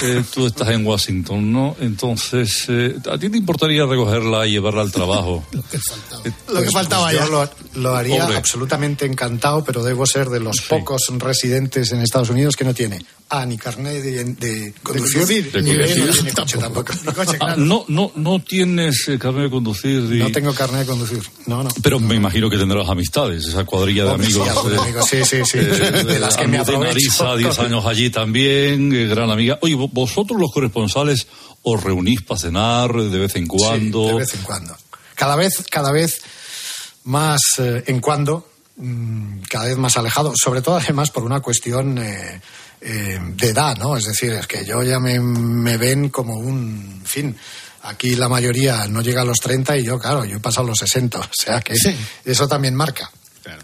Eh, tú estás en Washington, ¿no? Entonces, eh, ¿a ti te importaría recogerla y llevarla al trabajo? Lo que faltaba. Eh, Lo que faltaba yo ya. lo, lo haría Hombre. absolutamente encantado, pero debo ser de los pocos residentes en Estados Unidos que no tiene A, ni carnet de, de conducir, conducir, De ni B, conducir. no tiene coche tampoco. Ah, no, no, no tienes eh, carnet de conducir. y- No tengo carnet de conducir. No, no. Pero me imagino que tendrás amistades, esa cuadrilla de sí, amigos. de eh, amigos, sí, sí, sí. eh, De las que me aprovecho. Arisa, 10 años allí también, eh, gran amiga. Oye, vosotros los corresponsales os reunís para cenar eh, de vez en cuando. Sí, de vez en cuando. Cada vez, cada vez más eh, en cuando, mm, cada vez más alejado, sobre todo además por una cuestión eh, eh, de edad, ¿no? Es decir, es que yo ya me, me ven como un en fin. Aquí la mayoría no llega a los 30 y yo, claro, yo he pasado los 60, o sea que Sí. eso también marca.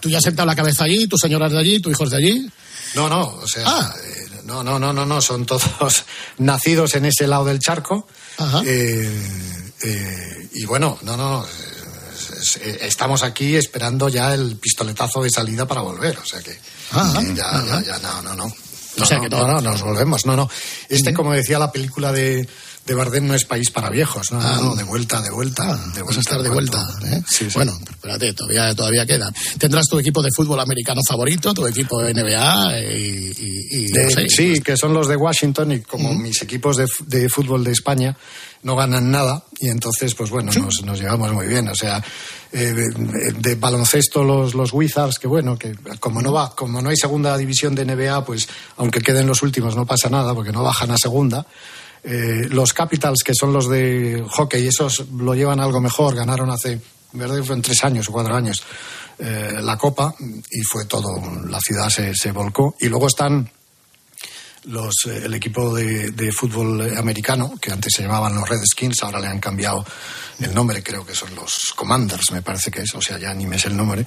Tú ya has sentado la cabeza allí, tu señora es de allí, tu hijo es de allí. No, no, o sea, Ah. Eh, no, no, no, no, no, son todos nacidos en ese lado del charco. Ajá. Eh, eh, y bueno, no, no, es- estamos aquí esperando ya el pistoletazo de salida para volver, o sea que Ah, eh, ya, ya, ya, no, no, no. No, O sea que no, no. no, nos volvemos, no, no. Este, como decía la película de, de Bardem, no es país para viejos, no, no, no, de vuelta, de vuelta, de Vas vuelta. a estar de vuelta. ¿eh? Sí, sí. Bueno, espérate, todavía, todavía queda. Tendrás tu equipo de fútbol americano favorito, tu equipo de NBA y. y- y De- no sé, sí, que son los de Washington y como mis equipos de, de fútbol de España no ganan nada y entonces pues bueno nos, nos llevamos muy bien o sea eh, de, de baloncesto los los Wizards que bueno que como no va como no hay segunda división de NBA pues aunque queden los últimos no pasa nada porque no bajan a segunda Eh, los Capitals que son los de hockey esos lo llevan algo mejor ganaron hace ¿verdad? Fue en tres años o cuatro años eh, la copa y fue todo la ciudad se, se volcó y luego están los, eh, el equipo de, fútbol americano, que antes se llamaban los Redskins, ahora le han cambiado el nombre, creo que son los Commanders, me parece que es, o sea, ya ni me sé el nombre,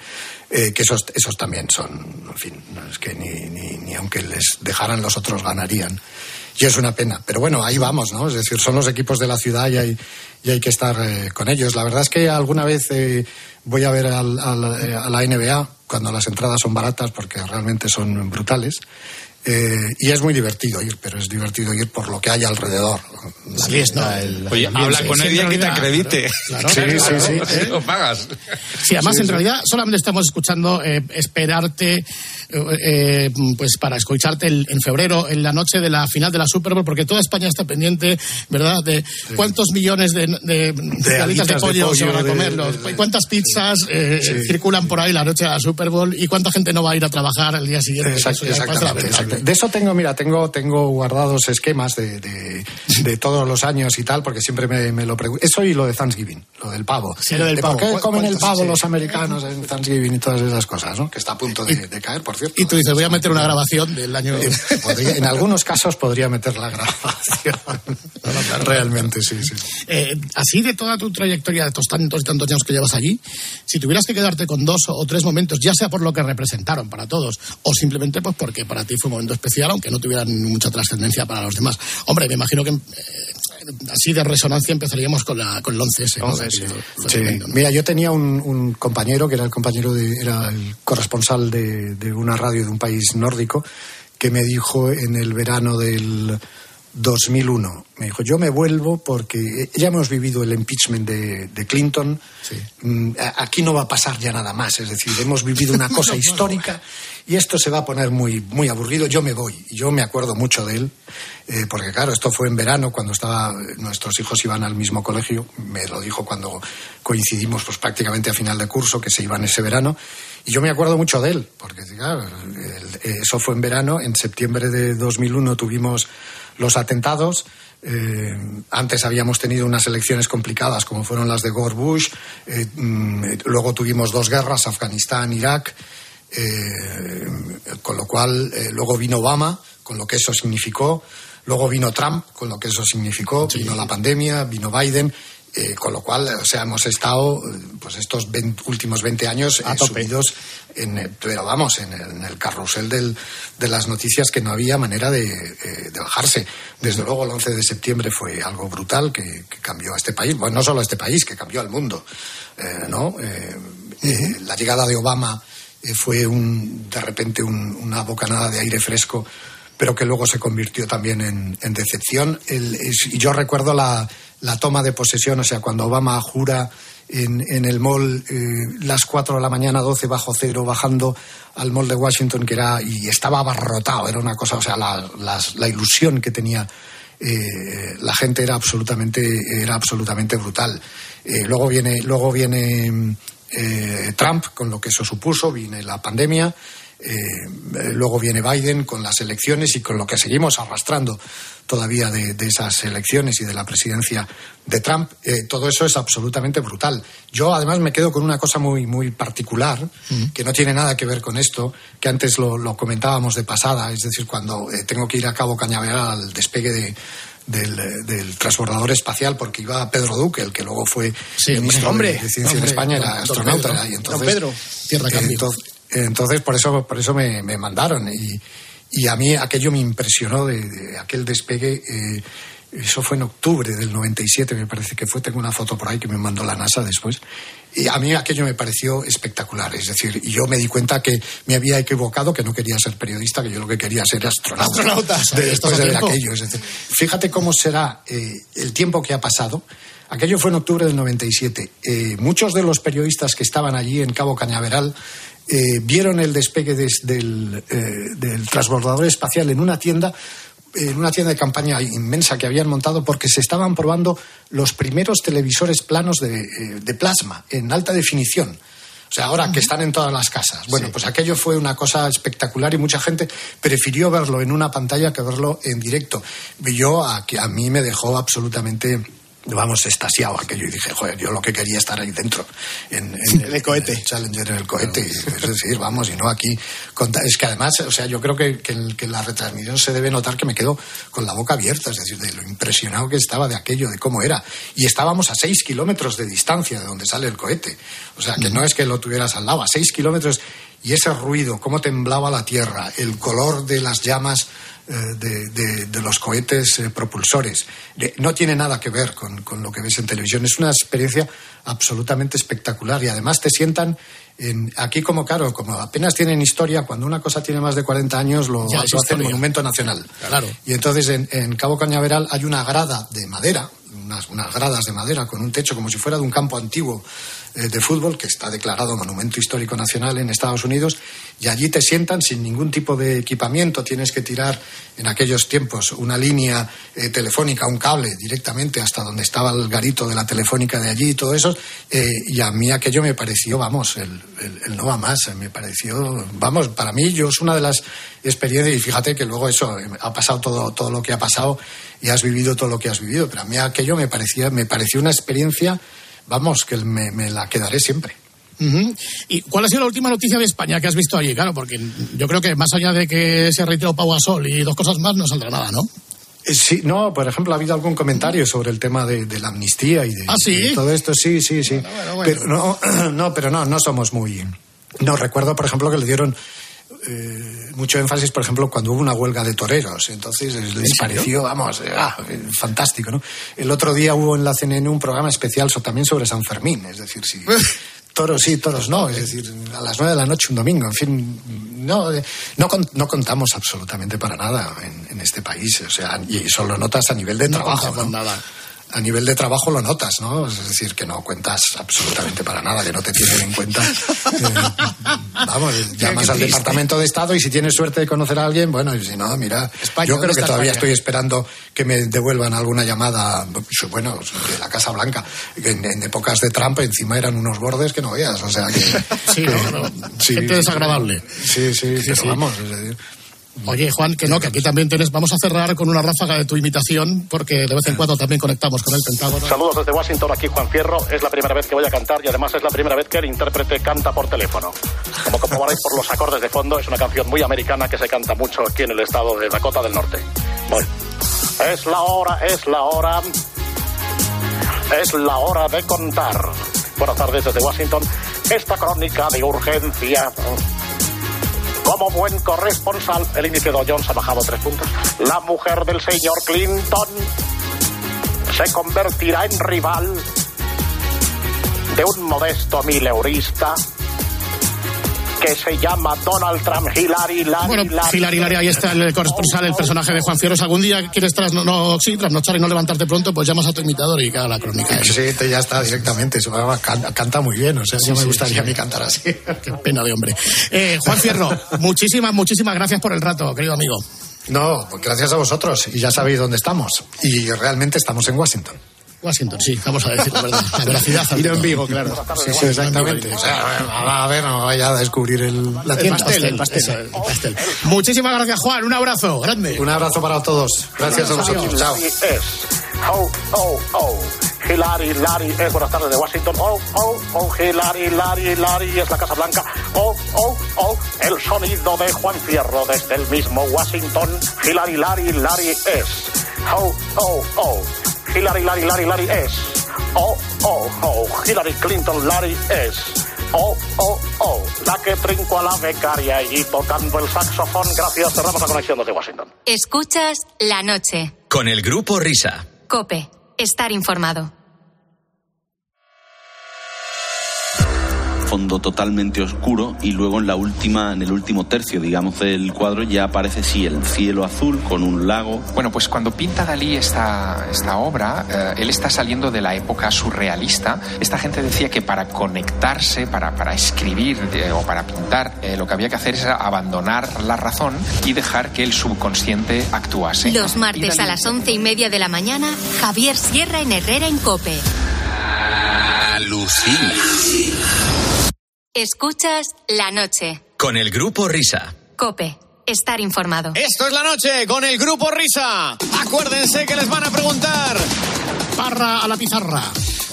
eh, que esos, esos también son, en fin, no es que ni, ni, ni aunque les dejaran los otros ganarían. Y es una pena. Pero bueno, ahí vamos, ¿no? Es decir, son los equipos de la ciudad y hay, y hay que estar eh, con ellos. La verdad es que alguna vez eh, voy a ver al, al, eh, a la NBA cuando las entradas son baratas porque realmente son brutales. Eh, y es muy divertido ir, pero es divertido ir por lo que hay alrededor. La fiesta, el, Oye, el habla con alguien que te acredite. Claro. Sí, sí, sí. Si lo pagas. Sí, además Sí, en sí. realidad solamente estamos escuchando eh, esperarte eh, eh, pues para escucharte el- en febrero en la noche de la final de la Super Bowl porque toda España está pendiente, ¿verdad? De cuántos millones de, de, de alitas de pollo, se van a de- comer, cuántas pizzas eh, Sí. circulan por ahí la noche de la Super Bowl y cuánta gente no va a ir a trabajar al día siguiente. Exactamente. De eso tengo, mira, tengo, tengo guardados esquemas de, de, de todos los años y tal, porque siempre me, me lo pregunto. Eso y lo de Thanksgiving, lo del pavo. Sí, lo del pavo. ¿Por qué ¿Cu- comen el pavo sí. los americanos en Thanksgiving y todas esas cosas, ¿no? Que está a punto de, de caer, por cierto. Y tú dices, voy a meter una grabación del año... Podría- en algunos casos podría meter la grabación. Realmente, sí, sí. Eh, así de toda tu trayectoria de estos tantos y tantos años que llevas allí, si tuvieras que quedarte con dos o tres momentos, ya sea por lo que representaron para todos, o simplemente pues porque para ti fue un momento especial, aunque no tuvieran mucha trascendencia para los demás. Hombre, me imagino que eh, así de resonancia empezaríamos con, la, con el 11S. ¿no? 11S, Aquello fue Sí. tremendo, ¿no? Mira, yo tenía un, un compañero que era el compañero de, era el corresponsal de, de una radio de un país nórdico que me dijo en el verano del 2001, me dijo, yo me vuelvo porque ya hemos vivido el impeachment de, de Clinton, Mm, aquí no va a pasar ya nada más, es decir, hemos vivido una cosa histórica y esto se va a poner muy, muy aburrido, yo me voy. Yo me acuerdo mucho de él, eh, porque claro, esto fue en verano, cuando estaba, nuestros hijos iban al mismo colegio, me lo dijo cuando coincidimos pues prácticamente a final de curso, que se iban ese verano, y yo me acuerdo mucho de él, porque claro, eso fue en verano, en septiembre de 2001 tuvimos los atentados, eh, antes habíamos tenido unas elecciones complicadas como fueron las de Gore Bush, eh, mm, luego tuvimos dos guerras, Afganistán, Irak, eh, con lo cual eh, luego vino Obama, con lo que eso significó, luego vino Trump, con lo que eso significó, vino la pandemia, vino Biden. eh, con lo cual, o sea, hemos estado, eh, pues estos 20 últimos 20 años eh, subidos, en, eh, pero vamos, en el, en el carrusel del- de las noticias que no había manera de, eh, de bajarse. Desde luego, el 11 de septiembre fue algo brutal que, que cambió a este país, bueno, no solo a este país, que cambió al mundo, eh, ¿no? Eh, eh, la llegada de Obama eh, fue un, de repente un- una bocanada de aire fresco, pero que luego se convirtió también en, decepción. Yo recuerdo la, toma de posesión, o sea, cuando Obama jura en, el mall eh, las 4 de la mañana, 12 bajo cero, bajando al mall de Washington, que era, y estaba abarrotado, era una cosa, o sea, la, ilusión que tenía eh, la gente era absolutamente, era absolutamente brutal. Eh, luego viene, luego viene eh, Trump, con lo que eso supuso, viene la pandemia, eh, eh, luego viene Biden con las elecciones y con lo que seguimos arrastrando todavía de, de esas elecciones y de la presidencia de Trump. Eh, todo eso es absolutamente brutal. Yo además me quedo con una cosa muy, muy particular, que no tiene nada que ver con esto, que antes lo, lo comentábamos de pasada, es decir, cuando eh, tengo que ir a Cabo Cañaveral al despegue de, del, del transbordador espacial porque iba Pedro Duque, el que luego fue ministro hombre, de, de Ciencia en España, era astronauta. Pedro. y entonces, Pedro, tierra entonces, entonces, por eso, por eso me, me mandaron. Y, y a mí aquello me impresionó de, de aquel despegue. eh, eso fue en octubre del 97, me parece que fue. Tengo una foto por ahí que me mandó la NASA después. Y a mí aquello me pareció espectacular. Es decir, y yo me di cuenta que me había equivocado, que no quería ser periodista, que yo lo que quería ser astronauta. Astronauta, De- después de ver aquello. Es decir, fíjate cómo será eh, el tiempo que ha pasado. Aquello fue en octubre del 97. Eh, muchos de los periodistas que estaban allí en Cabo Cañaveral eh, vieron el despegue des- del, eh, del transbordador espacial en una tienda en una tienda de campaña inmensa que habían montado porque se estaban probando los primeros televisores planos de, eh, de plasma en alta definición. O sea, ahora que están en todas las casas. Bueno, pues aquello fue una cosa espectacular y mucha gente prefirió verlo en una pantalla que verlo en directo. Yo, a, que a mí me dejó absolutamente vamos, estasiado aquello y dije, joder, yo lo que quería estar ahí dentro, en, en el cohete. en el Challenger, en el cohete, es decir, vamos, y no aquí. Es que además, o sea, yo creo que, que, en- que en la retransmisión se debe notar que me quedo con la boca abierta, es decir, de lo impresionado que estaba de aquello, de cómo era. Y estábamos a seis kilómetros de distancia de donde sale el cohete. O sea, que no es que lo tuvieras al lado, a seis kilómetros. Y ese ruido, cómo temblaba la tierra, el color de las llamas de, de- de los cohetes eh, propulsores. De- no tiene nada que ver con, con lo que ves en televisión. Es una experiencia absolutamente espectacular y además te sientan en- aquí como claro, como apenas tienen historia, cuando una cosa tiene más de 40 años lo, lo hacen monumento nacional. Claro. Y entonces en, en Cabo Cañaveral hay una grada de madera, unas, unas gradas de madera con un techo como si fuera de un campo antiguo eh, de fútbol que está declarado Monumento Histórico Nacional en Estados Unidos y allí te sientan sin ningún tipo de equipamiento, tienes que tirar en aquellos tiempos una línea eh, telefónica, un cable directamente hasta donde estaba el garito de la telefónica de allí y todo eso eh, y a mí aquello me pareció, vamos, el, no va más, eh, me pareció, vamos, para mí yo es una de las experiencias y fíjate que luego eso, eh, ha pasado todo, todo lo que ha pasado y has vivido todo lo que has vivido, pero a mí aquello me parecía, me pareció una experiencia, vamos, que me, me la quedaré siempre. ¿Y cuál ha sido la última noticia de España que has visto allí? Claro, porque yo creo que más allá de que se ha retirado Pau Gasol y dos cosas más, no saldrá nada, ¿no? Eh, Sí, no, por ejemplo, ha habido algún comentario sobre el tema de, de la amnistía y de, ¿Ah, sí? de todo esto. Sí, sí, sí. bueno. Pero no, no, pero no, no somos muy. No, recuerdo, por ejemplo, que le dieron eh, mucho énfasis, por ejemplo, cuando hubo una huelga de toreros. Entonces les pareció, vamos, eh, ah, eh, fantástico, ¿no? El otro día hubo en la CNN un programa especial también sobre San Fermín, es decir, si. Toros sí, toros no, es decir, a las nueve de la noche un domingo, en fin, no, eh, no, con- no contamos absolutamente para nada en, en este país, o sea, y eso lo notas a nivel de No trabajo. contamos ¿no? nada. A nivel de trabajo lo notas, ¿no? Es decir, que no cuentas absolutamente para nada, que no te tienen en cuenta. Eh, vamos, llamas al. Departamento de Estado y si tienes suerte de conocer a alguien, bueno, y si no, mira, España, yo creo ¿dónde que todavía España? estoy esperando que me devuelvan alguna llamada, bueno, de la Casa Blanca. En, en épocas de Trump encima eran unos bordes que no veas, o sea que... Sí, no, no. Sí, Gente sí. desagradable. Sí, sí, pero sí. vamos, es decir, Oye, Juan, que no, que aquí también tienes. Vamos a cerrar con una ráfaga de tu imitación, porque de vez en cuando también conectamos con el Pentágono. Saludos desde Washington, aquí Juan Fierro. Es la primera vez que voy a cantar y además es la primera vez que el intérprete canta por teléfono. Como comprobaréis por los acordes de fondo, es una canción muy americana que se canta mucho aquí en el estado de Dakota del Norte. Voy. Es la hora, es la hora. Es la hora de contar. Buenas tardes desde Washington. Esta crónica de urgencia. Como buen corresponsal, el inicio de Jones ha bajado tres puntos. La mujer del señor Clinton se convertirá en rival de un modesto mileurista que se llama Donald Trump. Hilary, Larry, Bueno, Larry. Hilary, Hilary, ahí está el corresponsal, el personaje de Juan Fierro. Si algún día quieres tras, no, no, sí, trasnochar y no levantarte pronto, pues llamas a tu imitador y que haga la crónica. sí, te- ya está directamente. Eso, además, can- canta muy bien, o sea, Sí, yo me sí, gustaría sí. a mí cantar así. Qué pena de hombre. Eh, Juan Fierro, muchísimas, muchísimas gracias por el rato, querido amigo. No, pues gracias a vosotros. Y ya sabéis dónde estamos. Y realmente estamos en Washington. Washington, sí, vamos a decir la verdad. La veracidad. No en vivo, claro. Sí, sí, exactamente. O sea, a ver, no vaya a descubrir el, la El tienda. pastel, el pastel. El pastel. Muchísimas gracias, Juan. Un abrazo grande. Un abrazo para todos. Gracias a vosotros. Chao. Oh, oh, oh. Hilary, Larry es. Buenas tardes de Washington. Oh, oh, oh. Hilary, Larry, Larry es la Casa Blanca. Oh, oh, oh. El sonido de Juan Fierro desde el mismo Washington. Hilary, Larry, Larry es. Oh, oh, oh. Hilary, Larry, Larry, Larry es. Oh, oh, oh. Hillary Clinton, Larry es. Oh, oh, oh. La que trinco a la becaria y tocando el saxofón. Gracias. Cerramos la conexión desde Washington. Escuchas la noche. Con el grupo Risa. Cope. Estar informado. Fondo totalmente oscuro y luego en la última en el último tercio digamos del cuadro ya aparece sí el cielo azul con un lago Bueno, pues cuando pinta Dalí esta, esta obra, eh, él está saliendo de la época surrealista. Esta gente decía que para conectarse, para, para escribir eh, o para pintar, eh, lo que había que hacer era abandonar la razón y dejar que el subconsciente actuase. Los martes Dalí- a las once y media de la mañana, Javier Sierra en Herrera en Cope. Alucina. Escuchas la noche. Con el grupo Risa. Cope. Estar informado. Esto es la noche con el grupo Risa. Acuérdense que les van a preguntar Parra a la pizarra.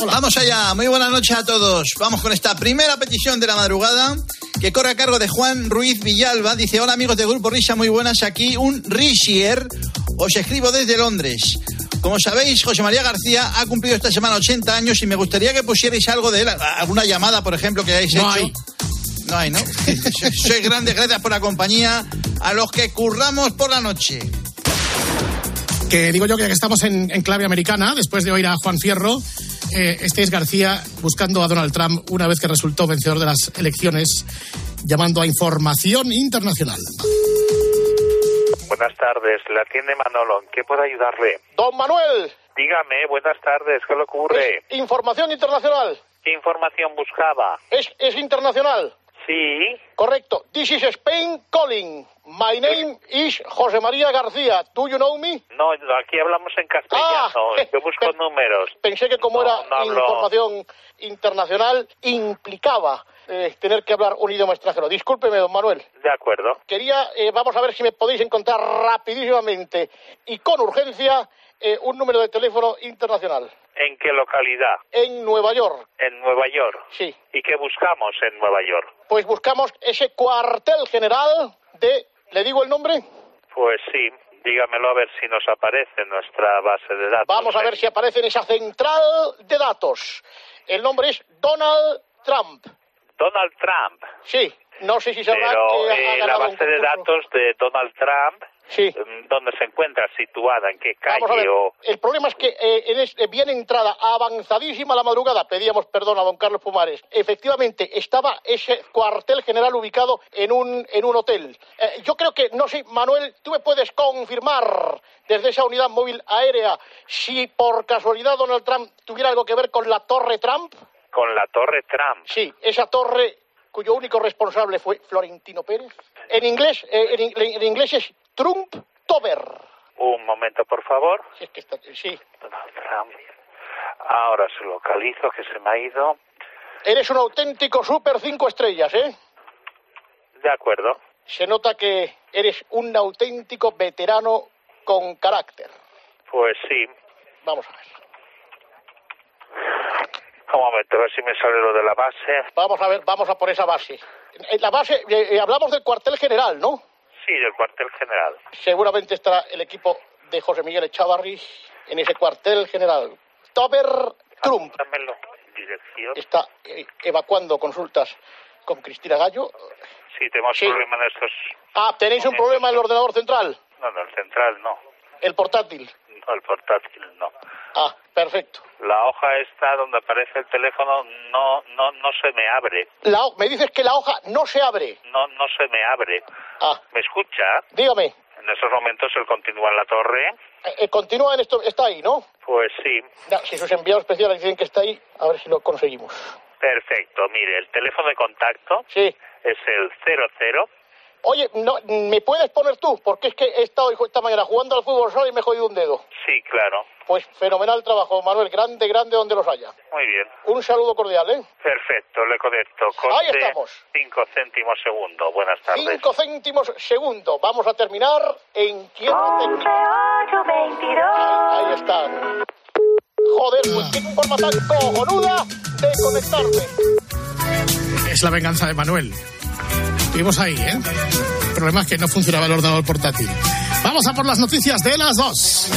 Vamos allá, muy buenas noches a todos. Vamos con esta primera petición de la madrugada que corre a cargo de Juan Ruiz Villalba. Dice, hola amigos de Grupo Risa, muy buenas. Aquí un Rishier. Os escribo desde Londres. Como sabéis, José María García ha cumplido esta semana 80 años y me gustaría que pusierais algo de él. Alguna llamada, por ejemplo, que hayáis No hecho. hay. No hay, ¿no? Sois grandes, gracias por la compañía. A los que curramos por la noche. Que digo yo que estamos en, en clave americana, después de oír a Juan Fierro, eh, este es García buscando a Donald Trump una vez que resultó vencedor de las elecciones, llamando a información internacional. Buenas tardes, la atiende Manolo. ¿En qué puedo ayudarle? Don Manuel, Dígame, buenas tardes, ¿qué le ocurre? información internacional. ¿Qué información buscaba? Es, es internacional. Sí. Correcto. This is Spain calling. My name is José María García. Do you know me? No, aquí hablamos en castellano. Ah. Yo busco números. Pensé que como era no información internacional implicaba eh, tener que hablar un idioma extranjero. Discúlpeme, don Manuel. De acuerdo. Quería, eh, vamos a ver si me podéis encontrar rapidísimamente y con urgencia eh, un número de teléfono internacional. ¿En qué localidad? En Nueva York. En Nueva York. Sí. ¿Y qué buscamos en Nueva York? Pues buscamos ese cuartel general de... ¿Le digo el nombre? Pues sí, dígamelo a ver si nos aparece en nuestra base de datos. Vamos a ver si aparece en esa central de datos. El nombre es Donald Trump. Donald Trump. Sí, no sé si sabrá Pero que ha eh, la base de datos de Donald Trump, Sí. mm, ¿dónde se encuentra situada? ¿En qué Vamos a calle? ver, O... el problema es que eh, en es- eh, bien entrada, avanzadísima la madrugada, pedíamos perdón a don Carlos Pumares. Efectivamente, estaba ese cuartel general ubicado en un, en un hotel. Eh, yo creo que, no sé, Manuel, tú me puedes confirmar desde esa unidad móvil aérea si por casualidad Donald Trump tuviera algo que ver con la Torre Trump. Con la Torre Trump. Sí, esa torre cuyo único responsable fue Florentino Pérez. En inglés, eh, en, ing- en inglés es Trump Tower. Un momento, por favor. Si es que está- sí. Donald Trump. Ahora se localizo, que se me ha ido. Eres un auténtico super cinco estrellas, ¿eh? De acuerdo. Se nota que eres un auténtico veterano con carácter. Pues sí. Vamos a ver. Un momento, a ver si me sale lo de la base. Vamos a ver, vamos a por esa base. En la base, eh, eh, hablamos del cuartel general, ¿no? Sí, del cuartel general. Seguramente estará el equipo de José Miguel Echavarri en ese cuartel general. Tober Trump Dámelo. Dirección. está eh, evacuando consultas con Cristina Gallo. Sí, tenemos Sí. problema en estos... Ah, tenéis un problema en el ordenador central, No, no, el central no. el portátil. No, el portátil no. Ah, perfecto. La hoja esta donde aparece el teléfono no, no, no se me abre. La ho- me dices que la hoja no se abre. No, no se me abre. Ah, ¿Me escucha? dígame, En esos momentos él continúa en la torre. eh, eh, continúa en esto, está ahí, ¿no? Pues sí. Ya, si sus enviados especiales dicen que está ahí, a ver si lo conseguimos. Perfecto. Mire, el teléfono de contacto Sí. es el 00. Oye, no, ¿me puedes poner tú? Porque es que he estado esta mañana jugando al fútbol solo y me he jodido un dedo. Sí, claro. Pues fenomenal trabajo, Manuel. Grande, grande donde los haya. Muy bien. Un saludo cordial, ¿eh? Perfecto, le conecto. Ahí estamos. 5 céntimos segundo. Buenas tardes. Cinco céntimos segundo. Vamos a terminar en quiebra técnica. Ahí, ahí están. Joder, pues qué forma tan cojonuda de conectarme. Es la venganza de Manuel. Estuvimos ahí, ¿eh? El problema es que no funcionaba el ordenador portátil. Vamos a por las noticias de las dos.